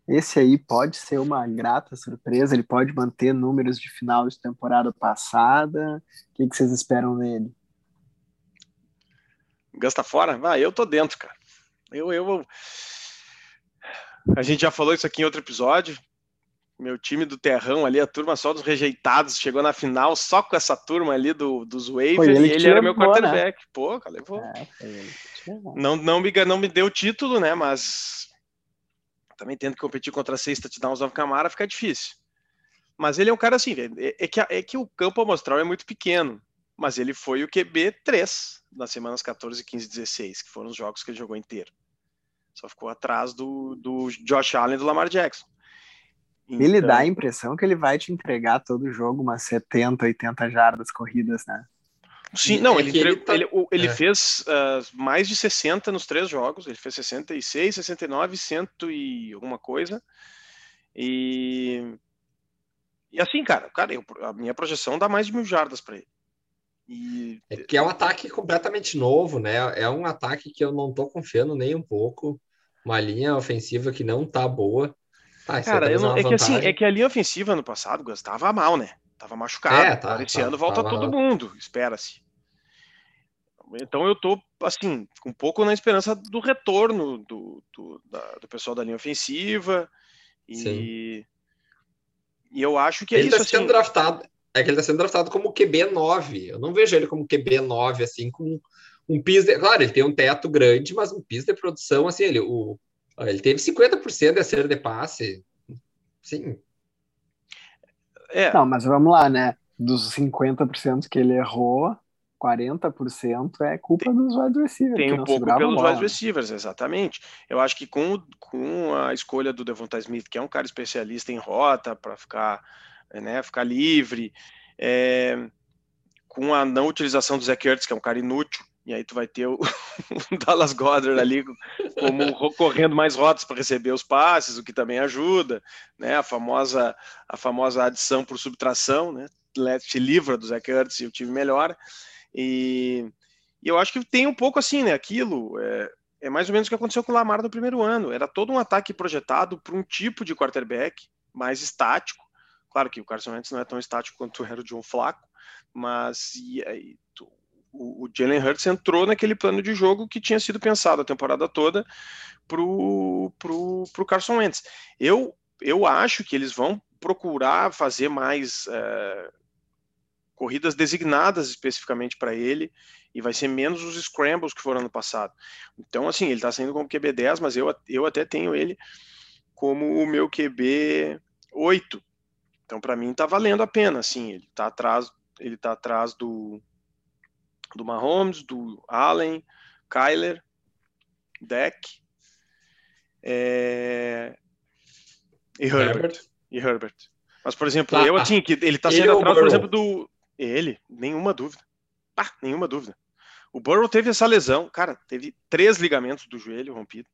Esse aí pode ser uma grata surpresa, ele pode manter números de final de temporada passada. O que, que vocês esperam nele? Gasta fora? Vai, eu tô dentro, cara. Eu, eu. A gente já falou isso aqui em outro episódio. Meu time do Terrão ali, a turma só dos rejeitados, chegou na final só com essa turma ali do, dos Wavers e ele era meu né? quarterback. Né? Pô, cara, levou. É, não, não, me, não me deu título, né? Mas também tendo que competir contra seis touchdowns of Camara fica difícil. Mas ele é um cara assim, é, é, que, é que o campo amostral é muito pequeno, mas ele foi o QB 3 nas semanas 14, 15 16, que foram os jogos que ele jogou inteiro. Só ficou atrás do, do Josh Allen e do Lamar Jackson. Então... Ele dá a impressão que ele vai te entregar todo o jogo umas 70, 80 jardas corridas, né? Sim, não, é ele, ele, tá... ele, ele é. fez uh, mais de 60 nos três jogos, ele fez 66, 69, 100 e alguma coisa. E, e assim, cara, cara eu, a minha projeção dá mais de mil jardas para ele. E... É que é um ataque completamente novo, né? É um ataque que eu não tô confiando nem um pouco. Uma linha ofensiva que não tá boa. Ah, Cara, não, é, que assim, é que a linha ofensiva no passado estava mal, né? Tava machucado. É, tá, esse tá, ano volta tá todo mundo, espera-se. Então eu tô, assim, um pouco na esperança do retorno do, do, da, do pessoal da linha ofensiva. E, Sim. e eu acho que é ele tá isso. Tá sendo assim... draftado, é que ele está sendo draftado como QB9. Eu não vejo ele como QB9, assim, com um piso. De... Claro, ele tem um teto grande, mas um piso de produção, assim, ele, o, ele teve 50% de acerto de passe. Sim. É. Não, mas vamos lá, né? Dos 50% que ele errou, 40% é culpa tem, dos wide receivers. Tem um pouco pelos wide receivers, exatamente. Eu acho que com, com a escolha do Devonta Smith, que é um cara especialista em rota, para ficar, né, ficar livre, é, com a não utilização do Zach Ertz, que é um cara inútil, e aí tu vai ter o, o Dallas Goddard ali como correndo mais rotas para receber os passes, o que também ajuda, né? A famosa a famosa adição por subtração, né? Te livra do Zach Ertz e o time melhora. E, e, eu acho que tem um pouco assim, né? Aquilo é, é mais ou menos o que aconteceu com o Lamar no primeiro ano. Era todo um ataque projetado para um tipo de quarterback mais estático. Claro que o Carson Wentz não é tão estático quanto era o John Flaco, mas e, e, o, o Jalen Hurts entrou naquele plano de jogo que tinha sido pensado a temporada toda pro, pro, pro Carson Wentz. Eu, eu acho que eles vão procurar fazer mais é, corridas designadas especificamente para ele e vai ser menos os scrambles que foram ano passado. Então, assim, ele está saindo como QB 10, mas eu, eu até tenho ele como o meu QB 8. Então, para mim, está valendo a pena. Assim, ele está atrás, ele tá atrás do, do Mahomes, do Allen, Kyler, Deck é... e Herbert. Herbert. E Herbert. Mas, por exemplo, ah, eu assim, que ele tá sendo atrás, por exemplo, do. Ele, nenhuma dúvida. Ah, nenhuma dúvida. O Burrow teve essa lesão, cara, teve três ligamentos do joelho rompido.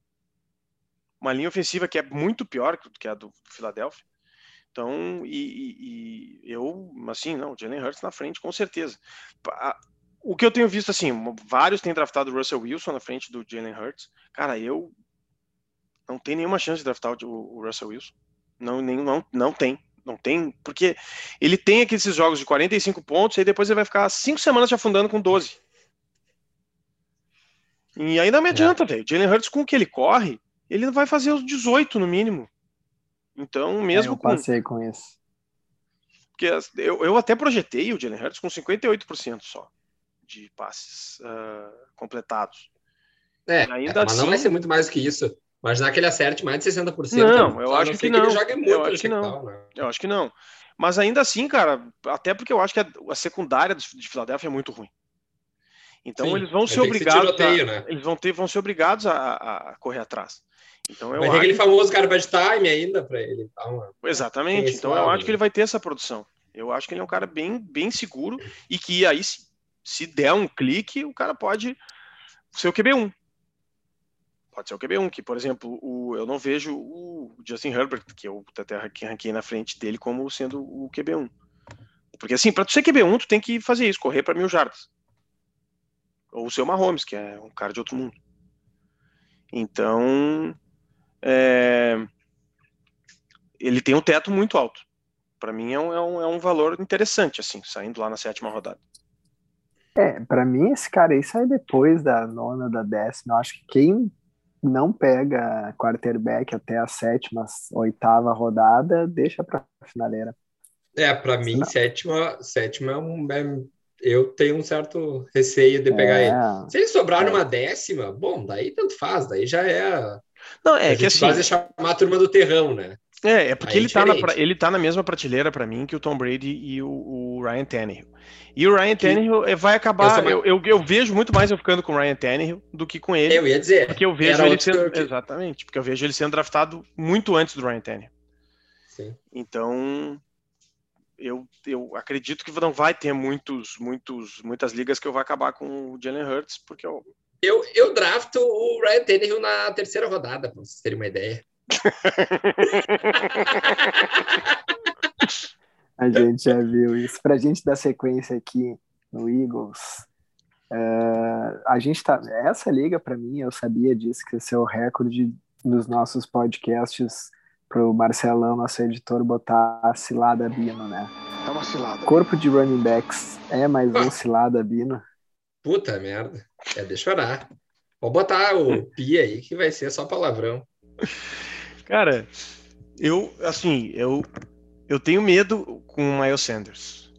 Uma linha ofensiva que é muito pior que a do Philadelphia. Então, e, e, e eu, assim, não, Jalen Hurts na frente, com certeza o que eu tenho visto, assim, vários têm draftado o Russell Wilson na frente do Jalen Hurts. Cara, eu não tenho nenhuma chance de draftar o, Russell Wilson. Não, nem, não, não tem. Não tem, porque ele tem aqueles jogos de 45 pontos e depois ele vai ficar cinco semanas te afundando com 12. E ainda me adianta, é. velho. Jalen Hurts, com o que ele corre, ele vai fazer os 18 no mínimo. Então, mesmo é, eu passei com, com isso. Porque eu, eu até projetei o Jalen Hurts com 58% só de passes uh, completados. É, ainda mas assim... não vai ser muito mais do que isso. Mas que ele acerte mais de 60%. Não, eu acho que não. Que eu acho que não. Né? Eu acho que não. Mas ainda assim, cara, até porque eu acho que a, a secundária de Filadélfia é muito ruim. Então Sim, eles vão ser obrigados. Tiroteio, a, né? Eles vão ter, vão ser obrigados a, a correr atrás. Então eu vai ter aquele famoso garbage time ainda para ele. Então, Exatamente. Então eu acho que ele vai ter essa produção. Eu acho que ele é um cara bem, bem seguro e que aí se der um clique, o cara pode ser o QB1. Pode ser o QB1, que, por exemplo, o, eu não vejo o Justin Herbert, que eu até ranquei na frente dele, como sendo o QB1. Porque, assim, para tu ser QB1, tu tem que fazer isso, correr para mil jardas. Ou o seu Mahomes, que é um cara de outro mundo. Então, é, ele tem um teto muito alto. Para mim é um, é, um, é um valor interessante, assim, saindo lá na sétima rodada. É, para mim esse cara aí sai depois da nona, da décima. Eu acho que quem não pega quarterback até a sétima, oitava rodada, deixa para finaleira. É, para mim, sétima, sétima é um. É, eu tenho um certo receio de pegar é, ele. Se ele sobrar é. numa décima, bom, daí tanto faz, daí já é. Não, é a que assim. Quase chamar a turma do terrão, né? É, é porque ele, é tá na, ele tá na mesma prateleira para mim que o Tom Brady e o, o Ryan Tannehill. E o Ryan Tannehill que... vai acabar. Eu, eu, eu, vejo muito mais eu ficando com o Ryan Tannehill do que com ele. Eu ia dizer. Porque eu vejo ele sendo. Que... Exatamente, porque eu vejo ele sendo draftado muito antes do Ryan Tannehill. Sim. Então, eu, eu acredito que não vai ter muitos, muitos, muitas ligas que eu vou acabar com o Jalen Hurts, porque eu. Eu, eu drafto o Ryan Tannehill na terceira rodada, para vocês terem uma ideia. a gente já viu isso. Para a gente dar sequência aqui no Eagles, uh, a gente tá. Essa liga, para mim, eu sabia disso, que esse é o recorde nos nossos podcasts para o Marcelão, nosso editor, botar a cilada Bino, né? É uma cilada. Corpo de running backs é mais um cilada Bino. Puta merda. É de chorar. Vou botar o pi aí, que vai ser só palavrão. Cara, eu, assim, eu, eu tenho medo com o Miles Sanders.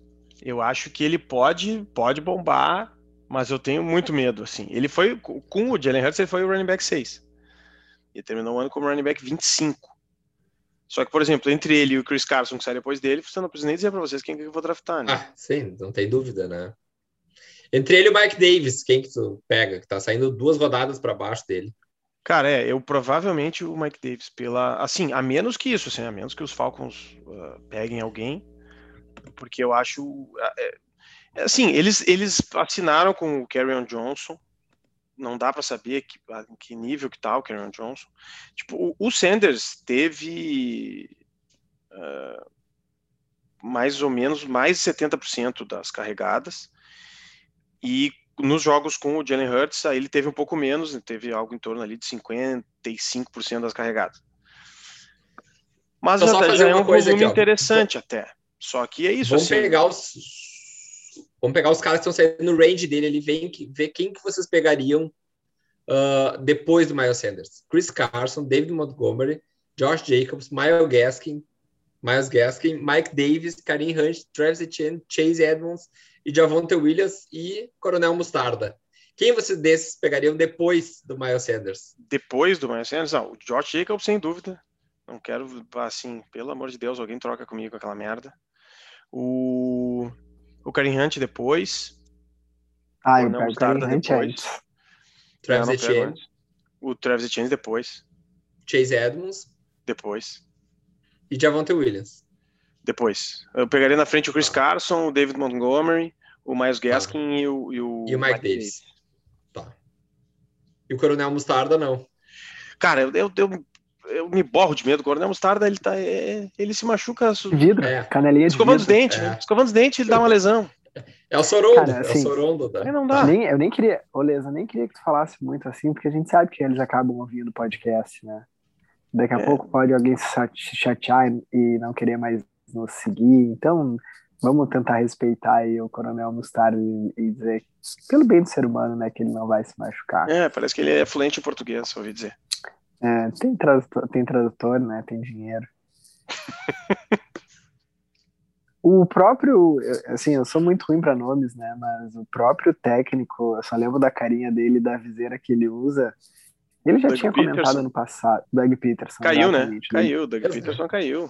Eu acho que ele pode, pode bombar, mas eu tenho muito medo, assim. Ele foi, com o Jalen Hurts, ele foi o running back 6. Ele terminou o ano como running back 25. Só que, por exemplo, entre ele e o Chris Carson, que sai depois dele, você não precisa nem dizer para vocês quem que eu vou draftar, né? Ah, sim, não tem dúvida, né? Entre ele e o Mike Davis, quem que tu pega? Que tá saindo duas rodadas para baixo dele. Cara, é, eu provavelmente o Mike Davis pela, assim, a menos que isso, assim, a menos que os Falcons uh, peguem alguém, porque eu acho, é, é, assim, eles eles assinaram com o Carrion Johnson, não dá para saber que, em que nível que tá o Carrion Johnson. Tipo, o, o Sanders teve uh, mais ou menos mais de 70% das carregadas e nos jogos com o Jalen Hurts, aí ele teve um pouco menos, teve algo em torno ali de 55% das carregadas. Mas já, já é um volume aqui, interessante até. Só que é isso. Vamos assim. pegar os. Vamos pegar os caras que estão saindo no range dele. Ele vem ver quem que vocês pegariam uh, depois do Miles Sanders. Chris Carson, David Montgomery, Josh Jacobs, Miles Gaskin, Miles Gaskin, Mike Davis, Karim Hunt, Travis Etienne, Chase Edmonds e Javonte Williams e Coronel Mostarda. Quem vocês desses pegariam depois do Miles Sanders? Depois do Miles Sanders? Não, o Josh Jacobs, sem dúvida. Não quero, assim, pelo amor de Deus, alguém troca comigo aquela merda. O, o Karim Hunt depois. Ah, o Karim Hunt depois. Travis Etienne. O Travis Etienne depois. Chase Edmonds. Depois. E Javonte Williams. Depois. Eu pegaria na frente o Chris Carson, o David Montgomery, o Miles Gaskin ah. e, o, e, o, e o Mike, Mike Davis. Davis. Tá. E o Coronel Mostarda, não? Cara, eu, eu, eu, eu me borro de medo. O Coronel Mostarda, ele, tá, é, ele se machuca. Vidro, é. canelinha de Escovando os dentes, é. né? Escovando os dentes, ele dá uma lesão. É o Sorondo, Cara, assim, é o assim, Sorondo. Da... Não dá. Nem, eu nem queria, Oleza, nem queria que tu falasse muito assim, porque a gente sabe que eles acabam ouvindo o podcast, né? Daqui a é. pouco pode alguém se chatear e não querer mais nos seguir. Então, vamos tentar respeitar aí o Coronel Mostarda e, e, dizer, pelo bem do ser humano, né, que ele não vai se machucar. É, parece que ele é fluente em português, ouvi dizer. É, tem tradutor, tem tradutor, né, tem dinheiro. o próprio, assim, eu sou muito ruim para nomes, né, mas o próprio técnico, eu só lembro da carinha dele, da viseira que ele usa, ele já Doug tinha Peterson. comentado no passado, Doug Peterson. Caiu, né? Caiu, Doug Peterson caiu.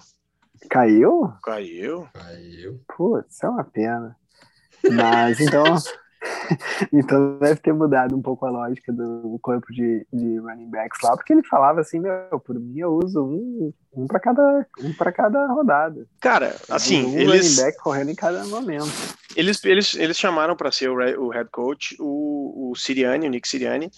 Caiu? Caiu. Caiu. Putz, é uma pena. Mas então. então deve ter mudado um pouco a lógica do corpo de, de running backs lá, porque ele falava assim, meu, por mim eu uso um, um para cada um para cada rodada. Cara, assim, um eles running back correndo em cada momento. Eles eles, eles chamaram para ser o, o head coach o, o Siriani, o Nick Siriani,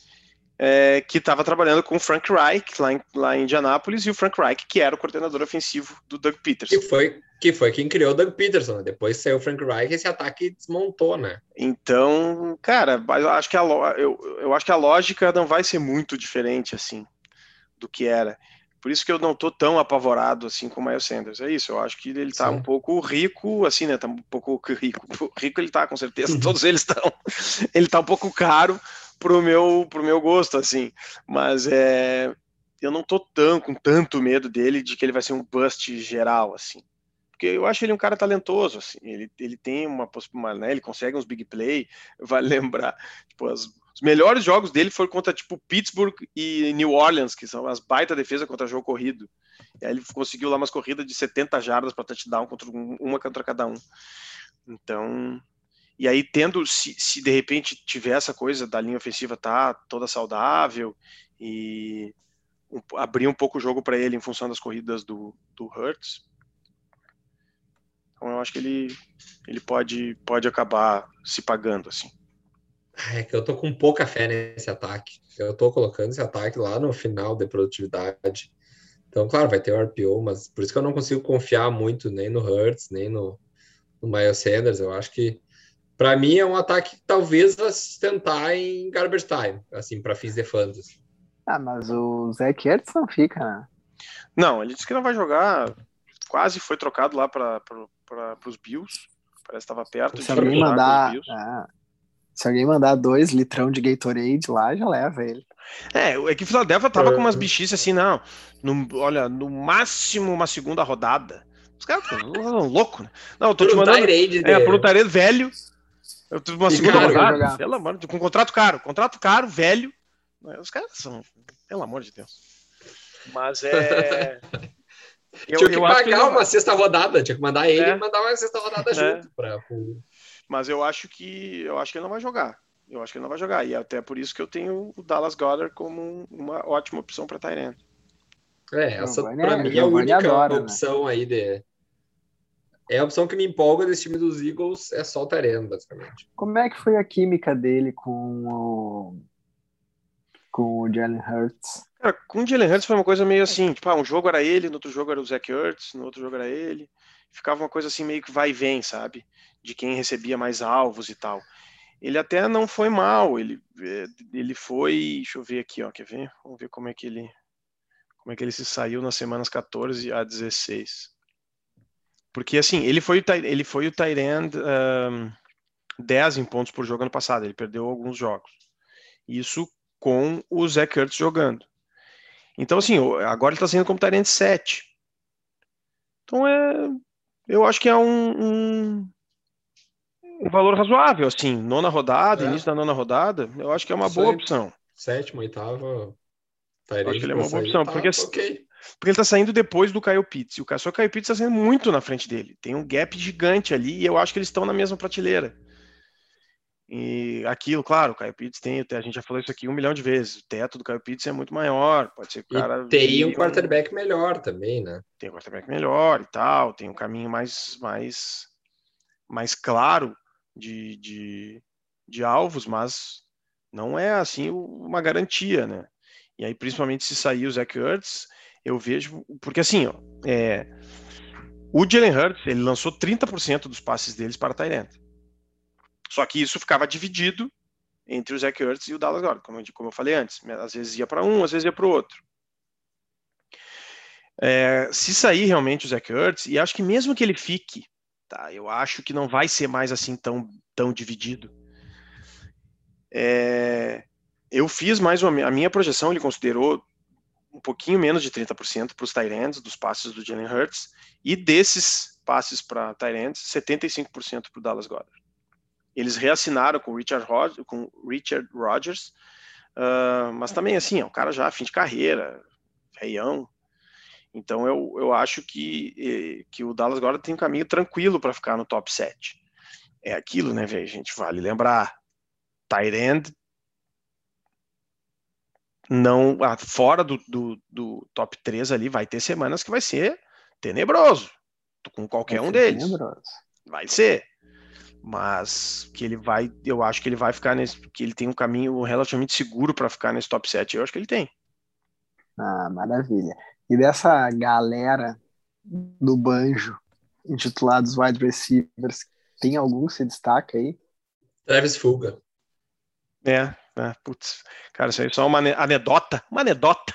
é, que estava trabalhando com o Frank Reich lá em, lá em Indianápolis, e o Frank Reich, que era o coordenador ofensivo do Doug Peterson. E foi, Que foi quem criou o Doug Peterson. Né? Depois saiu o Frank Reich esse ataque desmontou, né? Então, cara, eu acho que a, eu, eu acho que a lógica não vai ser muito diferente assim do que era. Por isso que eu não tô tão apavorado assim com o Miles Sanders. É isso, eu acho que ele tá Sim. um pouco rico, assim, né? Tá um pouco rico. Rico ele tá, com certeza, todos eles estão. Ele tá um pouco caro pro meu, pro meu gosto, assim. Mas é, eu não tô tão com tanto medo dele de que ele vai ser um bust geral, assim. Porque eu acho ele um cara talentoso, assim. Ele, ele tem uma possibilidade, né? Ele consegue uns big play, vai lembrar, tipo, as os melhores jogos dele foram contra, tipo, Pittsburgh e New Orleans, que são as baita defesa contra jogo corrido. E aí ele conseguiu lá umas corridas de 70 jardas para touchdown, contra um, uma contra cada um. Então, e aí tendo, se, se de repente tiver essa coisa da linha ofensiva tá toda saudável e um, abrir um pouco o jogo para ele em função das corridas do, do Hurts, então eu acho que ele, ele pode, pode acabar se pagando, assim. É que eu tô com pouca fé nesse ataque. Eu tô colocando esse ataque lá no final de produtividade. Então, claro, vai ter o RPO, mas por isso que eu não consigo confiar muito nem no Hurts, nem no, no Miles Sanders. Eu acho que, para mim, é um ataque que talvez vai sustentar em garbage time, assim, para fins de fantasy. Ah, mas o Zach Ertz não fica, né? Não, ele disse que não vai jogar. Quase foi trocado lá para os Bills. Parece que estava perto Se de alguém mandar. Ah, se alguém mandar dois litrão de Gatorade lá, já leva ele. É, é que o Philadelphia tava com umas bichices assim, não. No, olha, no máximo uma segunda rodada. Os caras estão loucos, né? Não, eu tô por te mandando. Um é, por um velho. Eu tive uma e segunda rodada. Pelo amor de Com um contrato caro. Contrato caro, velho. Os caras são. Pelo amor de Deus. Mas é. Eu, tinha que pagar que uma sexta rodada, tinha que mandar ele é. e mandar uma sexta rodada é. junto. Pra, mas eu acho que eu acho que ele não vai jogar. Eu acho que ele não vai jogar. E é até por isso que eu tenho o Dallas Goddard como uma ótima opção para Tyrant. É, essa para mim é a única adora, né? opção né? aí de. É a opção que me empolga desse time dos Eagles, é só o Tyrant, basicamente. Como é que foi a química dele com o com o Jalen Hurts? Cara, com o Jalen Hurts foi uma coisa meio assim, tipo, ah, um jogo era ele, no outro jogo era o Zach Hurts, no outro jogo era ele. Ficava uma coisa assim meio que vai e vem, sabe? de quem recebia mais alvos e tal. Ele até não foi mal, ele, é, ele foi, deixa eu ver aqui, ó, quer ver? Vamos ver como é que ele como é que ele se saiu nas semanas 14 a 16. Porque assim, ele foi, ele foi o Tyrand um, 10 em pontos por jogo ano passado, ele perdeu alguns jogos. Isso com o Zach Ertz jogando. Então, assim, agora ele está sendo como Tyrant 7. Então, é, eu acho que é um, um, um valor razoável, assim, nona rodada, é. início da nona rodada, eu acho que é uma boa opção. Sétima, oitava. Acho que ele é uma boa opção, tá, porque, okay. Porque ele tá saindo depois do Caio Pitts, e o só Caio Pitts tá saindo muito na frente dele. Tem um gap gigante ali, e eu acho que eles estão na mesma prateleira. E aquilo, claro, o Caio Pitts tem, a gente já falou isso aqui um milhão de vezes, o teto do Caio Pitts é muito maior, pode ser que o cara... E tem um quarterback melhor também, né? Tem um quarterback melhor e tal, tem um caminho mais, mais, mais claro de, de, de alvos, mas não é assim uma garantia, né? E aí, principalmente se sair o Zach Ertz, eu vejo. Porque assim, ó, é, o Jalen Hurts ele lançou 30% dos passes deles para Tyrant. Só que isso ficava dividido entre o Zach Ertz e o Dallas Goddard, como, como eu falei antes. Às vezes ia para um, às vezes ia para o outro. É, se sair realmente o Zach Ertz, e acho que mesmo que ele fique Tá? Eu acho que não vai ser mais assim tão, tão dividido. É, eu fiz mais uma, a minha projeção, ele considerou um pouquinho menos de 30% para os Tyrands dos passes do Jalen Hurts e desses passes para Tyrands, 75% para o Dallas Goddard. Eles reassinaram com o Richard, Rod com Richard Rodgers, uh, mas também assim, é um cara já fim de carreira, feião, então eu, eu acho que, que o Dallas agora tem um caminho tranquilo para ficar no top 7. É aquilo, né, velho? gente vale lembrar. Tyrend não fora do, do, do, top 3 ali vai ter semanas que vai ser tenebroso com qualquer um deles. Tenebroso. Vai ser. Mas que ele vai, eu acho que ele vai ficar nesse, que ele tem um caminho relativamente seguro para ficar nesse top 7. Eu acho que ele tem. Ah, maravilha. E dessa galera do banjo, intitulados wide receivers, tem algum que se destaca aí? Travis Fuga. É, é putz. Cara, isso aí é só uma anedota, uma anedota.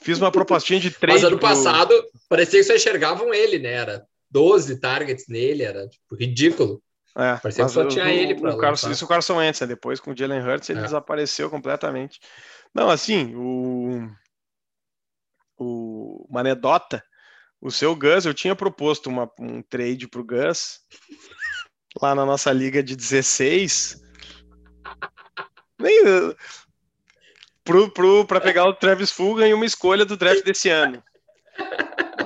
Fiz uma propostinha de trade. Mas ano pro... passado, parecia que só enxergavam ele, né? Era 12 targets nele, era tipo, ridículo. É, parecia que só tinha ele para Carlos, Isso o Carson Wentz, né? Depois com o Jalen Hurts ele é. desapareceu completamente. Não, assim, o, o uma anedota, o seu Gus, eu tinha proposto uma, um trade pro Gus lá na nossa liga de 16. Nem pro, pro, pra pegar o Travis Fulgham e uma escolha do draft desse ano.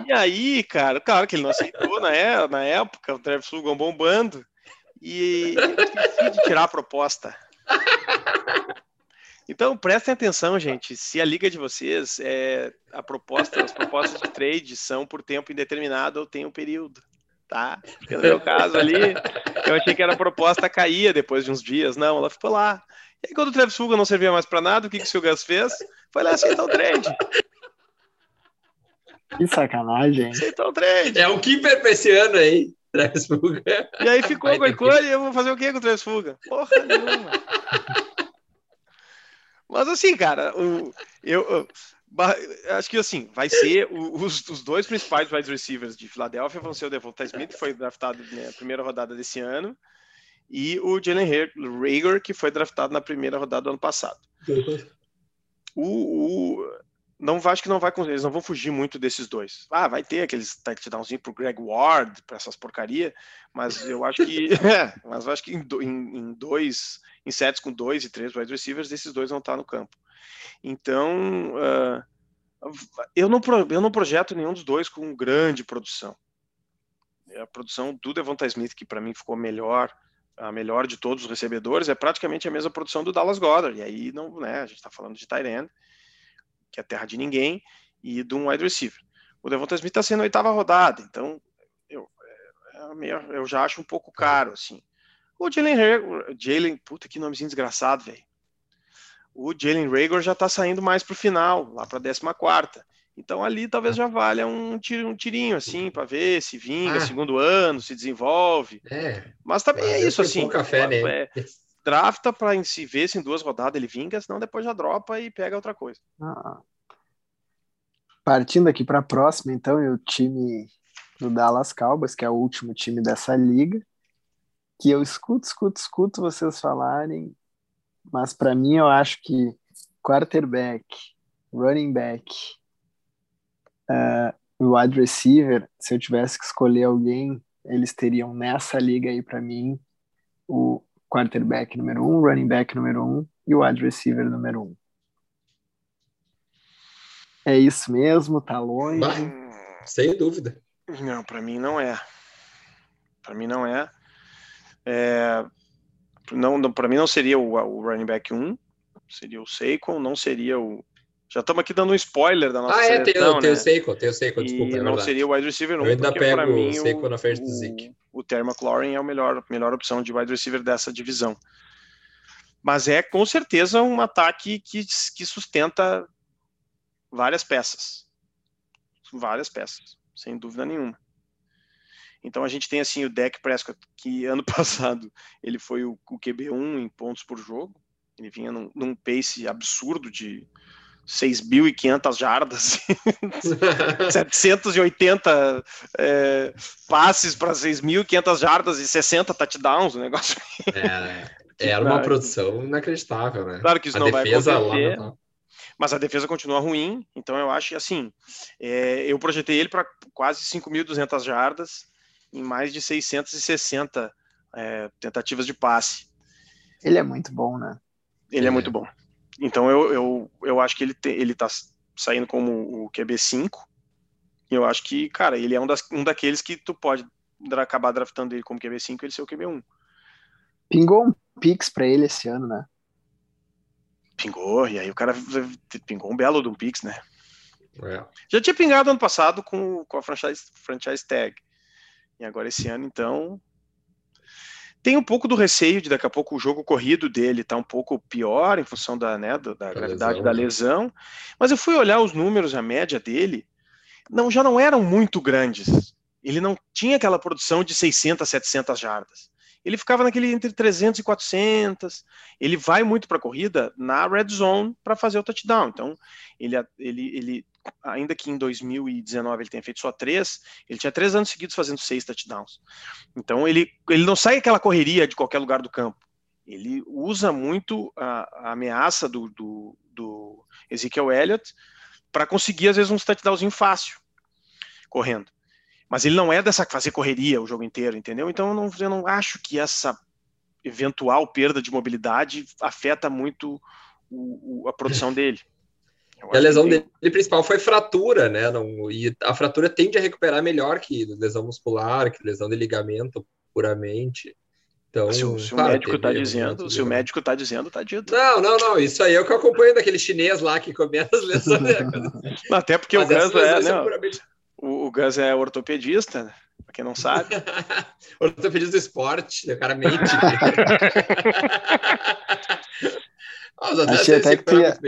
E aí, cara, claro que ele não aceitou na, é, na época, o Travis Fulgham bombando, e eu de tirar a proposta. Então, prestem atenção, gente. Se a liga de vocês, é, a proposta, as propostas de trade são por tempo indeterminado ou tem um período, tá? Porque no meu caso ali, eu achei que era a proposta caía depois de uns dias. Não, ela ficou lá. E aí, quando o Travis Fuga não servia mais para nada, o que, que o seu Gus fez? Foi lá aceitar o trade. Que sacanagem. Aceitou o trade. É o Keeper pra esse ano aí, Travis Fuga. E aí ficou com a e eu vou fazer o que com o Travis Fuga? Porra nenhuma. Mas assim, cara, o, eu, eu, acho que assim, vai ser os, os dois principais wide receivers de Filadélfia vão ser o Devonta Smith, que foi draftado na primeira rodada desse ano, e o Jalen Rager, que foi draftado na primeira rodada do ano passado. O, o, não acho que não vai eles não vão fugir muito desses dois. Ah, vai ter aqueles touchdownzinho pro Greg Ward, para essas porcaria, mas eu acho que é, mas eu acho que em, em, dois, em sets com dois e três wide receivers, esses dois vão estar no campo. Então, uh, eu não eu não projeto nenhum dos dois com grande produção. A produção do Devonta Smith que para mim ficou melhor, a melhor de todos os recebedores, é praticamente a mesma produção do Dallas Goddard. E aí não, né, a gente está falando de tight end que é terra de ninguém, e de um wide receiver. O Devonta Smith está sendo a oitava rodada, então eu, é, é eu já acho um pouco caro, assim. O Jalen Jalen, puta que nomezinho desgraçado, velho. O Jalen Rager já está saindo mais para o final, lá para a décima quarta. Então ali talvez já valha um, tiro, um tirinho assim para ver se vinga, ah. segundo ano, se desenvolve. É. Mas também é isso assim. Café, né? é, drafta para se ver se em duas rodadas ele vinga, senão depois já dropa e pega outra coisa. Ah. Partindo aqui para a próxima, então, e o time do Dallas Cowboys, que é o último time dessa liga, que eu escuto, escuto, escuto vocês falarem, mas para mim eu acho que quarterback, running back, uh, wide receiver, se eu tivesse que escolher alguém, eles teriam nessa liga aí para mim o quarterback número um, running back número um e o wide receiver número um. É isso mesmo? Tá longe? Bah, sem dúvida. Não, para mim não é. Para mim não é. é não, não para mim não seria o, o running back 1, seria o Seiko, não seria o já estamos aqui dando um spoiler da nossa ah, é, seleção, tem, né? o Seiko, tem o Seiko, desculpa. É não seria o wide receiver 1, Eu ainda pego mim, o Seiko na frente do Zeke. O Terry McLaurin é a melhor, melhor opção de wide receiver dessa divisão. Mas é com certeza um ataque que, que sustenta várias peças. Várias peças, sem dúvida nenhuma. Então a gente tem assim o Deck Prescott, que ano passado ele foi o, o QB1 em pontos por jogo. Ele vinha num, num pace absurdo de 6.500 jardas, 780 é, passes para 6.500 jardas e 60 touchdowns, o negócio. É, era uma produção inacreditável, né? Claro que isso a não vai acontecer. Lá mas a defesa continua ruim, então eu acho que assim, é, eu projetei ele para quase 5.200 jardas em mais de 660 é, tentativas de passe. Ele é muito bom, né? Ele é, é muito bom. Então eu, eu, eu acho que ele, te, ele tá saindo como o QB5. E eu acho que, cara, ele é um, das, um daqueles que tu pode acabar draftando ele como QB5 e ele ser o QB1. Pingou um Pix pra ele esse ano, né? Pingou, e aí o cara pingou um belo de um Pix, né? É. Já tinha pingado ano passado com, com a franchise, franchise tag. E agora esse ano, então, tem um pouco do receio de daqui a pouco o jogo corrido dele tá um pouco pior em função da, né, da, da gravidade lesão, da né? lesão. Mas eu fui olhar os números, a média dele, não já não eram muito grandes. ele não tinha aquela produção de 600, 700 jardas. Ele ficava naquele entre 300 e 400. Ele vai muito para a corrida na red zone para fazer o touchdown. Então, ele, ele, ele, ainda que em 2019 ele tenha feito só três, ele tinha três anos seguidos fazendo seis touchdowns. Então, ele, ele não sai aquela correria de qualquer lugar do campo. Ele usa muito a, a ameaça do, do, do Ezekiel Elliott para conseguir, às vezes, uns touchdowns fácil correndo. Mas ele não é dessa fazer correria o jogo inteiro, entendeu? Então eu não, eu não acho que essa eventual perda de mobilidade afeta muito o, o, a produção dele. A lesão tem... dele principal foi fratura, né? Não, e a fratura tende a recuperar melhor que lesão muscular, que lesão de ligamento puramente. Então, se, o, se claro, o médico está dizendo, se o médico está dizendo, está dito. Não, não, não. Isso aí é o que eu acompanho daquele chinês lá que comenta as lesões. Até porque Mas o Ganso é, não, puramente... O, o Gus é ortopedista, né? pra quem não sabe. ortopedista do esporte, né? o cara mente. Achei até, que tu ia...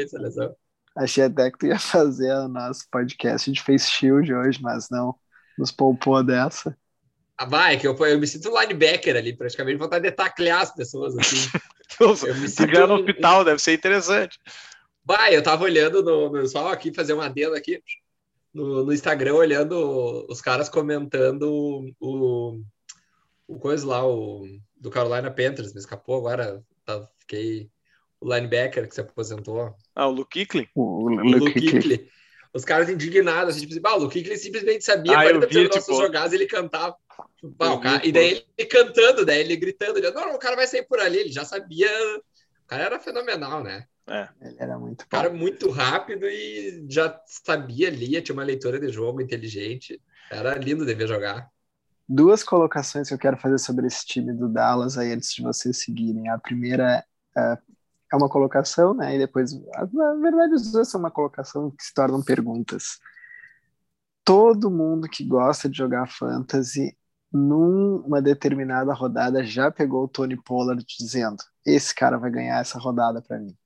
Achei até que tu ia fazer o nosso podcast de Face Shield hoje, mas não, nos poupou dessa. Ah, vai, que eu, eu me sinto linebacker ali, praticamente vontade de taclear as pessoas assim. eu me sinto no hospital, deve ser interessante. Vai, eu tava olhando no, no, só aqui, fazer uma adendo aqui no, no Instagram olhando os caras comentando o, o coisa lá, o do Carolina Panthers, me escapou agora, tá, fiquei o linebacker que se aposentou. Ah, o Luke Kuechly? O, Luke Kuechly. Os caras indignados, assim, tipo assim, o Luke Kuechly simplesmente sabia ah, 40% das nossas tipo... jogadas ele cantava. Bah, cara, e daí ele cantando, daí ele gritando, ele, não, não, o cara vai sair por ali, ele já sabia. O cara era fenomenal, né? É. Ele era muito bom. Cara muito rápido e já sabia, lia, tinha uma leitura de jogo inteligente. Era lindo de ver jogar. Duas colocações que eu quero fazer sobre esse time do Dallas aí antes de vocês seguirem. A primeira é, é uma colocação, né? E depois, na verdade, as duas são uma colocação que se tornam perguntas. Todo mundo que gosta de jogar fantasy numa determinada rodada já pegou o Tony Pollard dizendo: esse cara vai ganhar essa rodada para mim.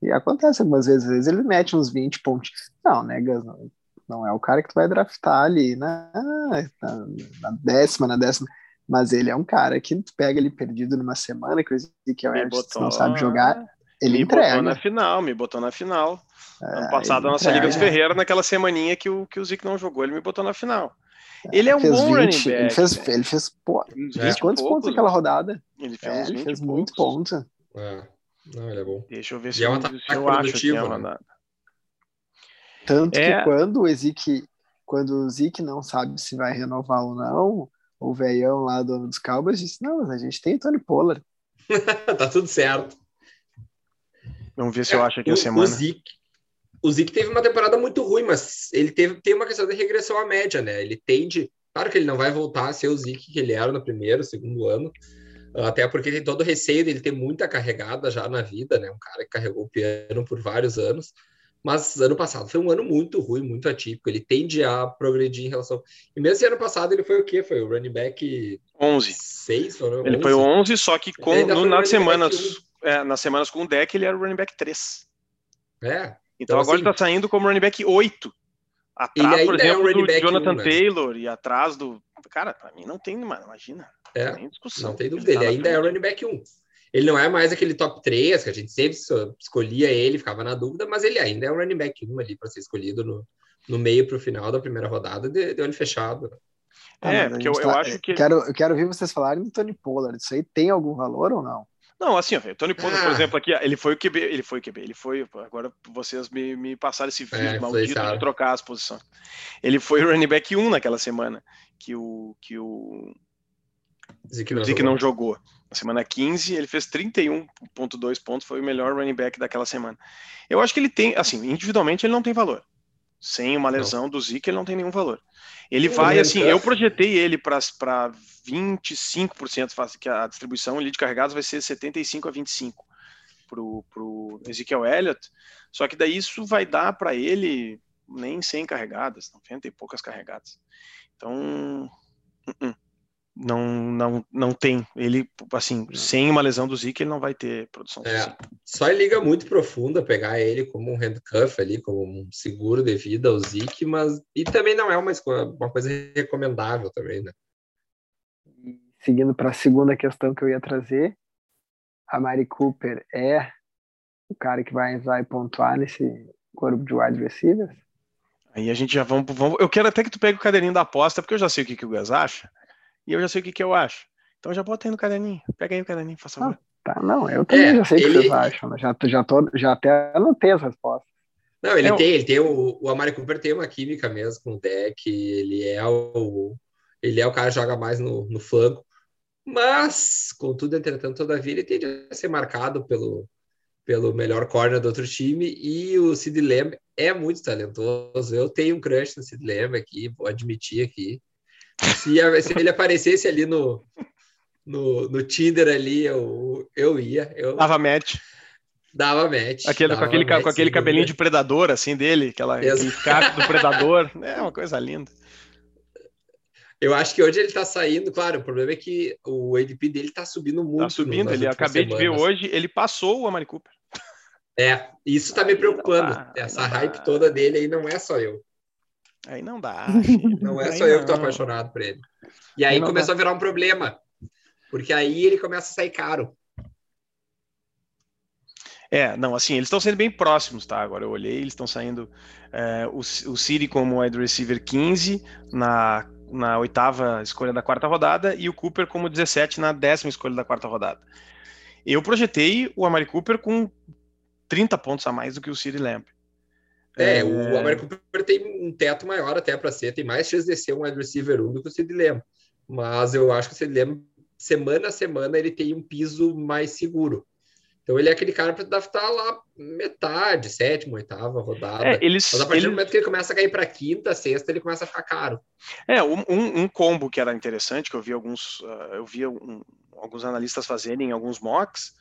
E acontece algumas vezes, às vezes ele mete uns 20 pontos. Não, né, Gus? Não, não é o cara que tu vai draftar ali na, na, na, décima, na décima. Mas ele é um cara que tu pega ele perdido numa semana, que o Ezekiel não sabe jogar, ele me entrega. botou na final, me botou na final. É, ano passado, a nossa entrega. Liga dos Ferreira, naquela semaninha que o, que o Zico não jogou, ele me botou na final. Ele é um bom 20, running back. Ele fez, ele fez, pô, fez quantos pontos naquela rodada? Ele fez, é, ele fez muito ponto. É. Não, ele é bom. Deixa eu ver se, é um eu, se eu acho que é uma né? Tanto é... que quando o Zeke, quando o Zeke não sabe se vai renovar ou não, o velhão lá, dono dos Cowboys, disse, não, mas a gente tem Tony Pollard. tá tudo certo. Vamos ver se é, eu acho aqui o, a semana. O Zeke, o Zeke teve uma temporada muito ruim, mas ele teve, tem uma questão de regressão à média, né? Ele tende... Claro que ele não vai voltar a ser o Zeke que ele era no primeiro, segundo ano, até porque tem todo o receio dele ter muita carregada já na vida, né? Um cara que carregou o piano por vários anos. Mas ano passado foi um ano muito ruim, muito atípico. Ele tende a progredir em relação. E mesmo esse ano passado ele foi o quê? Foi o running back 11. 6? Ele 11? foi 11, só que com, no, nas, semanas, é, nas semanas com o deck ele era o running back 3. É. Então, então agora assim, ele tá saindo como running back 8. Atrás, por é exemplo, é do Jonathan 1, né? Taylor e atrás do. Cara, pra mim não tem, mano, imagina. É, tem discussão. Não tem dúvida, ele, ele ainda é o running back 1. Ele não é mais aquele top 3, que a gente sempre escolhia ele, ficava na dúvida, mas ele ainda é o running back 1 ali para ser escolhido no, no meio para o final da primeira rodada de, de olho fechado. É, ah, porque eu, tá, eu acho que. Quero, eu quero ouvir vocês falarem do Tony Pollard. Isso aí tem algum valor ou não? Não, assim, ó, Tony Pollard, ah. por exemplo, aqui, ele foi o QB, ele foi o QB, ele foi, agora vocês me, me passaram esse vídeo é, maldito de trocar as posições. Ele foi o running back 1 naquela semana, que o, que o, Zeke não, Zeke não jogou. Na semana 15, ele fez 31,2 pontos, foi o melhor running back daquela semana. Eu acho que ele tem, assim, individualmente ele não tem valor. Sem uma lesão não. do Zeke, ele não tem nenhum valor. Ele vai, assim, eu projetei ele para 25%, que a distribuição ali de carregados vai ser 75 a 25 para o Ezekiel Elliott, só que daí isso vai dar para ele nem 100 carregadas, 90 e poucas carregadas. Então, uh -uh não, não, não tem. Ele, assim, sem uma lesão do Zeke, ele não vai ter produção é. só em liga muito profunda pegar ele como um handcuff ali, como um seguro de vida ao Zeke, mas e também não é uma, uma coisa recomendável também, né? Seguindo para a segunda questão que eu ia trazer, a Mari Cooper é o cara que vai, vai pontuar nesse corpo de wide receivers? Aí a gente já vamos, vamos, Eu quero até que tu pegue o caderninho da aposta, porque eu já sei o que, que o Gus acha, e eu já sei o que, que eu acho. Então já bota aí no caderninho. Pega aí o caderninho, faça favor. Ah, tá, não, eu também é, já sei o que vocês acham. Já, já, tô, já até anotei as respostas. Não, ele é, tem, ele tem o, o Amari Cooper tem uma química mesmo com o deck, ele é o ele é o cara que joga mais no, no flanco, mas, contudo, entretanto, todavia, ele tende a ser marcado pelo, pelo melhor corner do outro time e o Sid Lamb é muito talentoso. Eu tenho um crush no Sid Lamb aqui, vou admitir aqui. Se, se ele aparecesse ali no, no, no Tinder ali, eu, eu ia. Eu... Dava match. Dava match. Aquele, dava com aquele, match, com aquele cabelinho de predador, assim, dele, aquela, aquele do predador. É uma coisa linda. Eu acho que hoje ele tá saindo, claro, o problema é que o ADP dele tá subindo muito. Tá subindo, ele acabei semanas. de ver hoje, ele passou o Amari Cooper. É, isso tá me preocupando. Dá, Essa hype dá. toda dele aí não é só eu. Aí não dá. não é só eu que tô apaixonado por ele. E aí, aí começou dá. a virar um problema. Porque aí ele começa a sair caro. É, não, assim, eles estão sendo bem próximos, tá? Agora eu olhei, eles estão saindo é, o, o Siri como wide receiver 15 na, na oitava escolha da quarta rodada e o Cooper como 17 na décima escolha da quarta rodada. Eu projetei o Amari Cooper com 30 pontos a mais do que o Siri Lamb. É, é, o Amari Cooper tem um teto maior até para ser, tem mais chance de ser um wide receiver 1 do que o Sid Lamb. Mas eu acho que o Sid Lamb, semana a semana, ele tem um piso mais seguro. Então ele é aquele cara para draftar lá metade, sétima, oitava rodada. É, eles, Mas a partir do momento que ele começa a cair para quinta, sexta, ele começa a ficar caro. É, um, um, combo que era interessante, que eu vi alguns, uh, eu vi um, alguns analistas fazerem alguns mocks,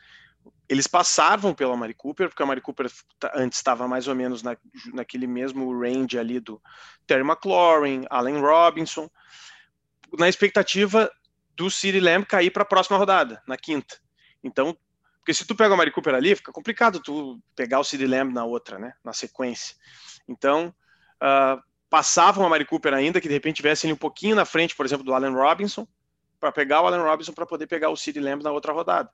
eles passavam pela Mari Cooper, porque a Mari Cooper antes estava mais ou menos na, naquele mesmo range ali do Terry McLaurin, Allen Robinson, na expectativa do City Lamb cair para a próxima rodada, na quinta. Então, porque se tu pega o Mari Cooper ali, fica complicado tu pegar o Sid Lamb na outra, né? Na sequência. Então, uh, passavam a Mari Cooper ainda, que de repente tivessem um pouquinho na frente, por exemplo, do Allen Robinson, para pegar o Allen Robinson para poder pegar o Sid Lamb na outra rodada.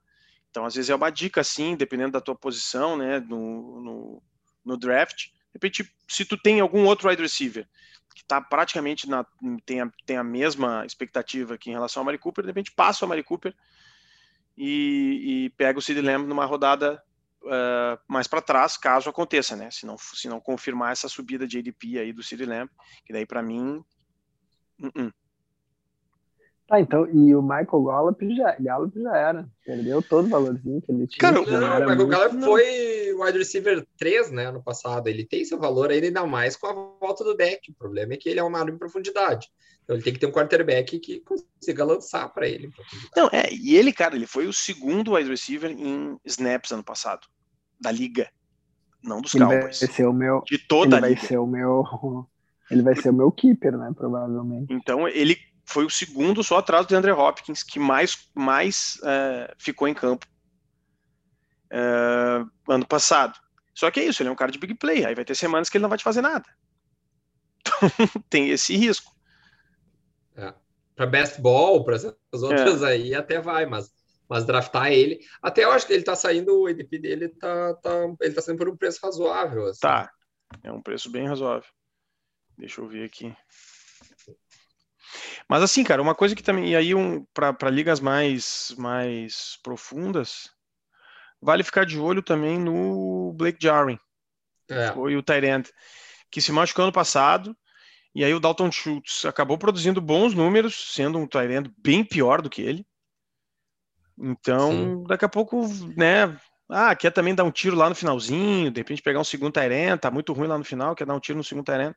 Então, às vezes é uma dica assim, dependendo da tua posição, né, no, no, no draft. De repente, se tu tem algum outro wide receiver que está praticamente na, tem, a, tem a mesma expectativa aqui em relação ao Mari Cooper, de repente passa o Mari Cooper e, e pega o Sid Lamb numa rodada uh, mais para trás, caso aconteça, né? Se não, se não confirmar essa subida de ADP aí do Sid Lamb, que daí para mim. Uh -uh. Tá, então, e o Michael Gallup já, Gallup já era. Perdeu todo o valorzinho que ele tinha. Cara, o Michael muito... Gallup foi wide receiver 3, né, ano passado. Ele tem seu valor ainda mais com a volta do deck. O problema é que ele é um arma em profundidade. Então ele tem que ter um quarterback que consiga lançar para ele. Não, é, e ele, cara, ele foi o segundo wide receiver em snaps ano passado, da liga. Não dos ele Cowboys. Vai ser o meu, de toda ele a liga. Vai ser o meu, ele vai ser o meu keeper, né, provavelmente. Então ele foi o segundo só atrás do André Hopkins que mais, mais uh, ficou em campo uh, ano passado. Só que é isso, ele é um cara de big play, aí vai ter semanas que ele não vai te fazer nada. Então tem esse risco. É. Para best ball, para essas outras é. aí até vai, mas, mas draftar ele. Até eu acho que ele tá saindo, o EDP dele tá, tá, ele tá saindo por um preço razoável. Assim. Tá. É um preço bem razoável. Deixa eu ver aqui. Mas assim, cara, uma coisa que também. E aí, um, para ligas mais, mais profundas, vale ficar de olho também no Blake Jarwin. É. Foi o Tyrant, que se machucou ano passado. E aí o Dalton Schultz acabou produzindo bons números, sendo um Tyrant bem pior do que ele. Então, Sim. daqui a pouco, né? Ah, quer também dar um tiro lá no finalzinho, de repente pegar um segundo Tyrant, tá muito ruim lá no final, quer dar um tiro no segundo Tyrant.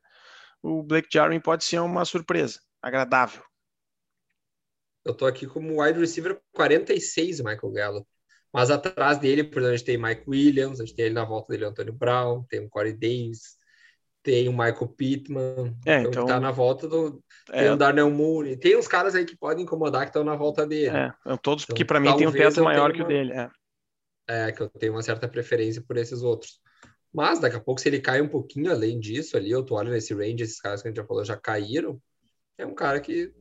O Blake Jarwin pode ser uma surpresa, agradável. Eu tô aqui como wide receiver 46, Michael Gallup. Mas atrás dele, por exemplo, a gente tem Mike Williams, a gente tem ele na volta dele, Antônio Brown, tem o Corey Davis, tem o Michael Pittman, é, então, então tá na volta do. É, tem o Darnell Mooney, tem uns caras aí que podem incomodar que estão na volta dele. É, todos então, que para mim tem um teto maior que o dele. É. é, que eu tenho uma certa preferência por esses outros. Mas daqui a pouco, se ele cai um pouquinho além disso ali, eu tô olhando nesse range, esses caras que a gente já falou já caíram, é um cara que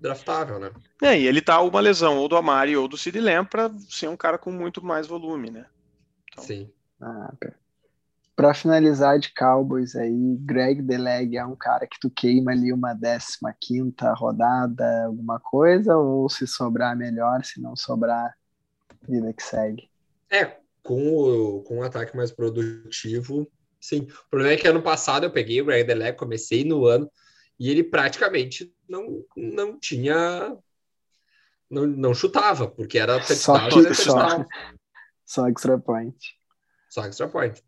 draftável, né? É, e ele tá uma lesão ou do Amari ou do Sid Lamb para ser um cara com muito mais volume, né? Então... Sim. Ah, para finalizar de Cowboys aí, Greg Deleg é um cara que tu queima ali uma 15 quinta rodada, alguma coisa, ou se sobrar melhor, se não sobrar, vida que segue. É, com o, com um ataque mais produtivo, sim. O problema é que ano passado eu peguei o Greg Deleg, comecei no ano, e ele praticamente não, não tinha. Não, não chutava, porque era só, que, só, só extra point. Só extra point.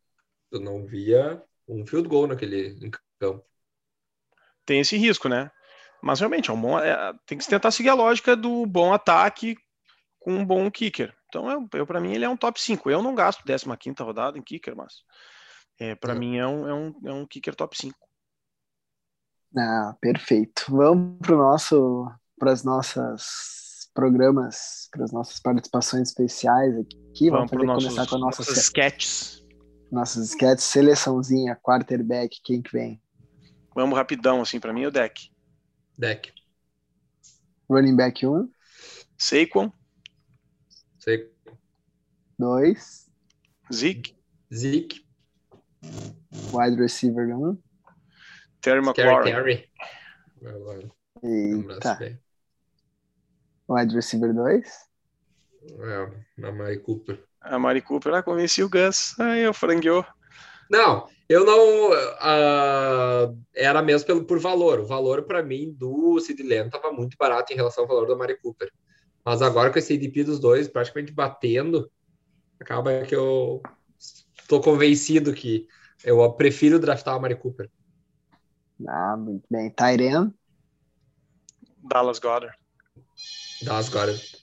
Tu não via um field goal naquele campo. Tem esse risco, né? Mas realmente é um bom. É, tem que tentar seguir a lógica do bom ataque com um bom kicker. Então, eu, eu para mim, ele é um top 5. Eu não gasto 15 rodada em kicker, mas é, para é. mim é um, é, um, é um kicker top 5. Ah, perfeito. Vamos para o nosso, para as nossas programas, para as nossas participações especiais aqui. Vamos, Vamos nossos, começar com a nossa nossos sketches. Nossos sketches, seleçãozinha, quarterback, quem que vem? Vamos rapidão, assim, para mim, o deck. Deck. Running back 1. Um. Saquon. Saquon. 2. Zeke. Zeke. Wide receiver 1. Um. Terry McLaurin. Terry. Eita. Wide receiver 2? É, a Mari Cooper. A Mari Cooper, ah, convenci o Gus. Aí eu frangueou. Não, eu não. Uh, era mesmo pelo, por valor. O valor para mim do Sid Lamb estava muito barato em relação ao valor da Mari Cooper. Mas agora com esse ADP dos dois praticamente batendo, acaba que eu estou convencido que eu prefiro draftar a Mari Cooper. Ah, muito bem. Tyrion? Dallas Goddard. Dallas Goddard.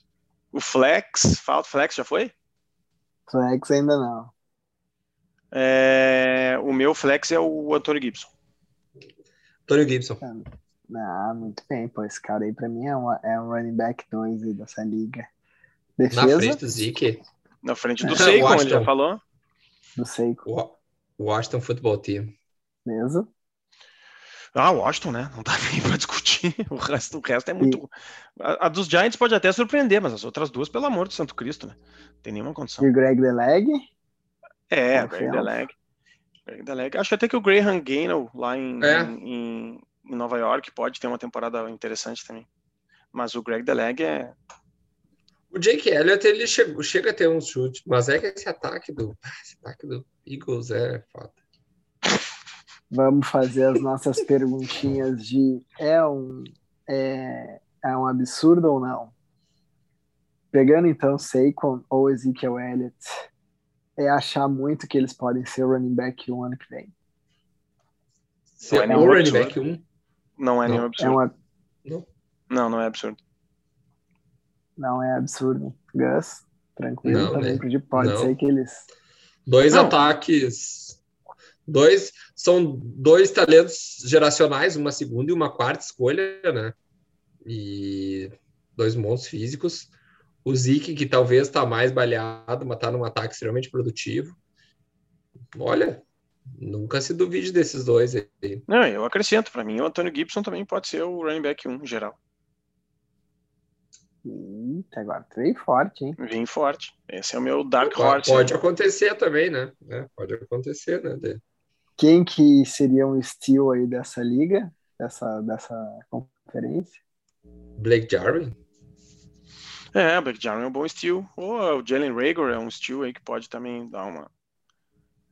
O Flex, falta Flex, já foi? Flex ainda não. É, o meu Flex é o Antônio Gibson. Antônio Gibson. Ah, muito bem, pô. Esse cara aí pra mim é, uma, é um running back 2 aí dessa liga. Defesa? Na frente do Zeke. Na frente do Seiko, ele já falou. Do Seiko. O Washington Football Team. Mesmo? Ah, Washington, né? Não dá nem para discutir. O resto, o resto é muito. A, a, dos Giants pode até surpreender, mas as outras duas, pelo amor do Santo Cristo, né? Não tem nenhuma condição. E o Greg Deleg? É, o Greg Deleg. Greg Deleg. Acho até que o Graham Gainwell lá em, é. em, em, Nova York pode ter uma temporada interessante também. Mas o Greg Deleg é. O Jake Elliott ele chega, chega a ter um chute, mas é que esse ataque do, esse ataque do Eagles é foda. Vamos fazer as nossas perguntinhas de é um, é, é um absurdo ou não? Pegando então Saquon ou Ezekiel Elliott, é achar muito que eles podem ser running back um ano que vem. Não é, nenhum running back um? Não é nenhum absurdo. É uma... não. não, não é absurdo. Não é absurdo. Gus, tranquilo não, também, né? pode não. ser que eles. Dois não. ataques Dois, são dois talentos geracionais, uma segunda e uma quarta escolha, né? E dois monstros físicos. O Zeke, que talvez está mais baleado, mas está num ataque extremamente produtivo. Olha, nunca se duvide desses dois aí. Não, eu acrescento, para mim, o Antônio Gibson também pode ser o running back 1 geral. Eita, agora veio forte, hein? Vem forte. Esse é o meu Dark Horse. Pode né? acontecer também, né? É, pode acontecer, né? Quem que seria um estilo aí dessa liga, dessa, dessa conferência? Blake Jarwin? É, Blake Jarwin é um bom estilo. Ou o Jalen Rager é um estilo aí que pode também dar uma.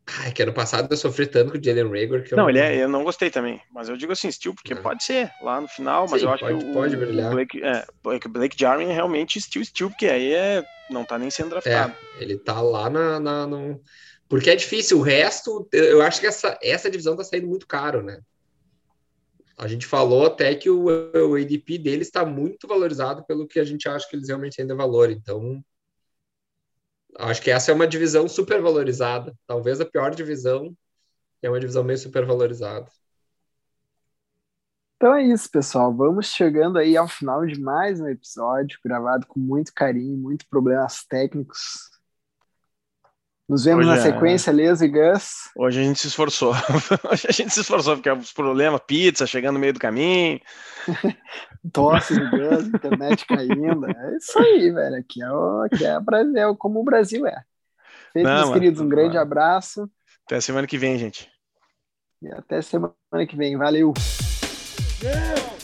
Ai, que ano passado eu sofri tanto com o Jalen Rager que eu não, ele é, eu não gostei também. Mas eu digo assim, estilo, porque é. pode ser lá no final, mas Sim, eu acho pode, que o, pode brilhar. Blake, é, Blake, Blake Jarwin é realmente estilo, estilo, porque aí é, não tá nem sendo draftado. É, ele tá lá na, na no porque é difícil. O resto, eu acho que essa, essa divisão está saindo muito caro, né? A gente falou até que o, o ADP deles está muito valorizado pelo que a gente acha que eles realmente de valor. Então, acho que essa é uma divisão super valorizada. Talvez a pior divisão é uma divisão meio super valorizada. Então é isso, pessoal. Vamos chegando aí ao final de mais um episódio, gravado com muito carinho, muitos problemas técnicos Nos vemos Hoje na é- sequência, é... E Gus. Hoje a gente se esforçou. Hoje a gente se esforçou, porque os problemas, pizza chegando no meio do caminho. Tosse do Gus, internet caindo. É isso aí, velho. Aqui é, o, aqui é, Brasil, é como o Brasil é. Feito, Não, meus queridos, um grande abraço. Até semana que vem, gente. E até semana que vem. Valeu. Yeah.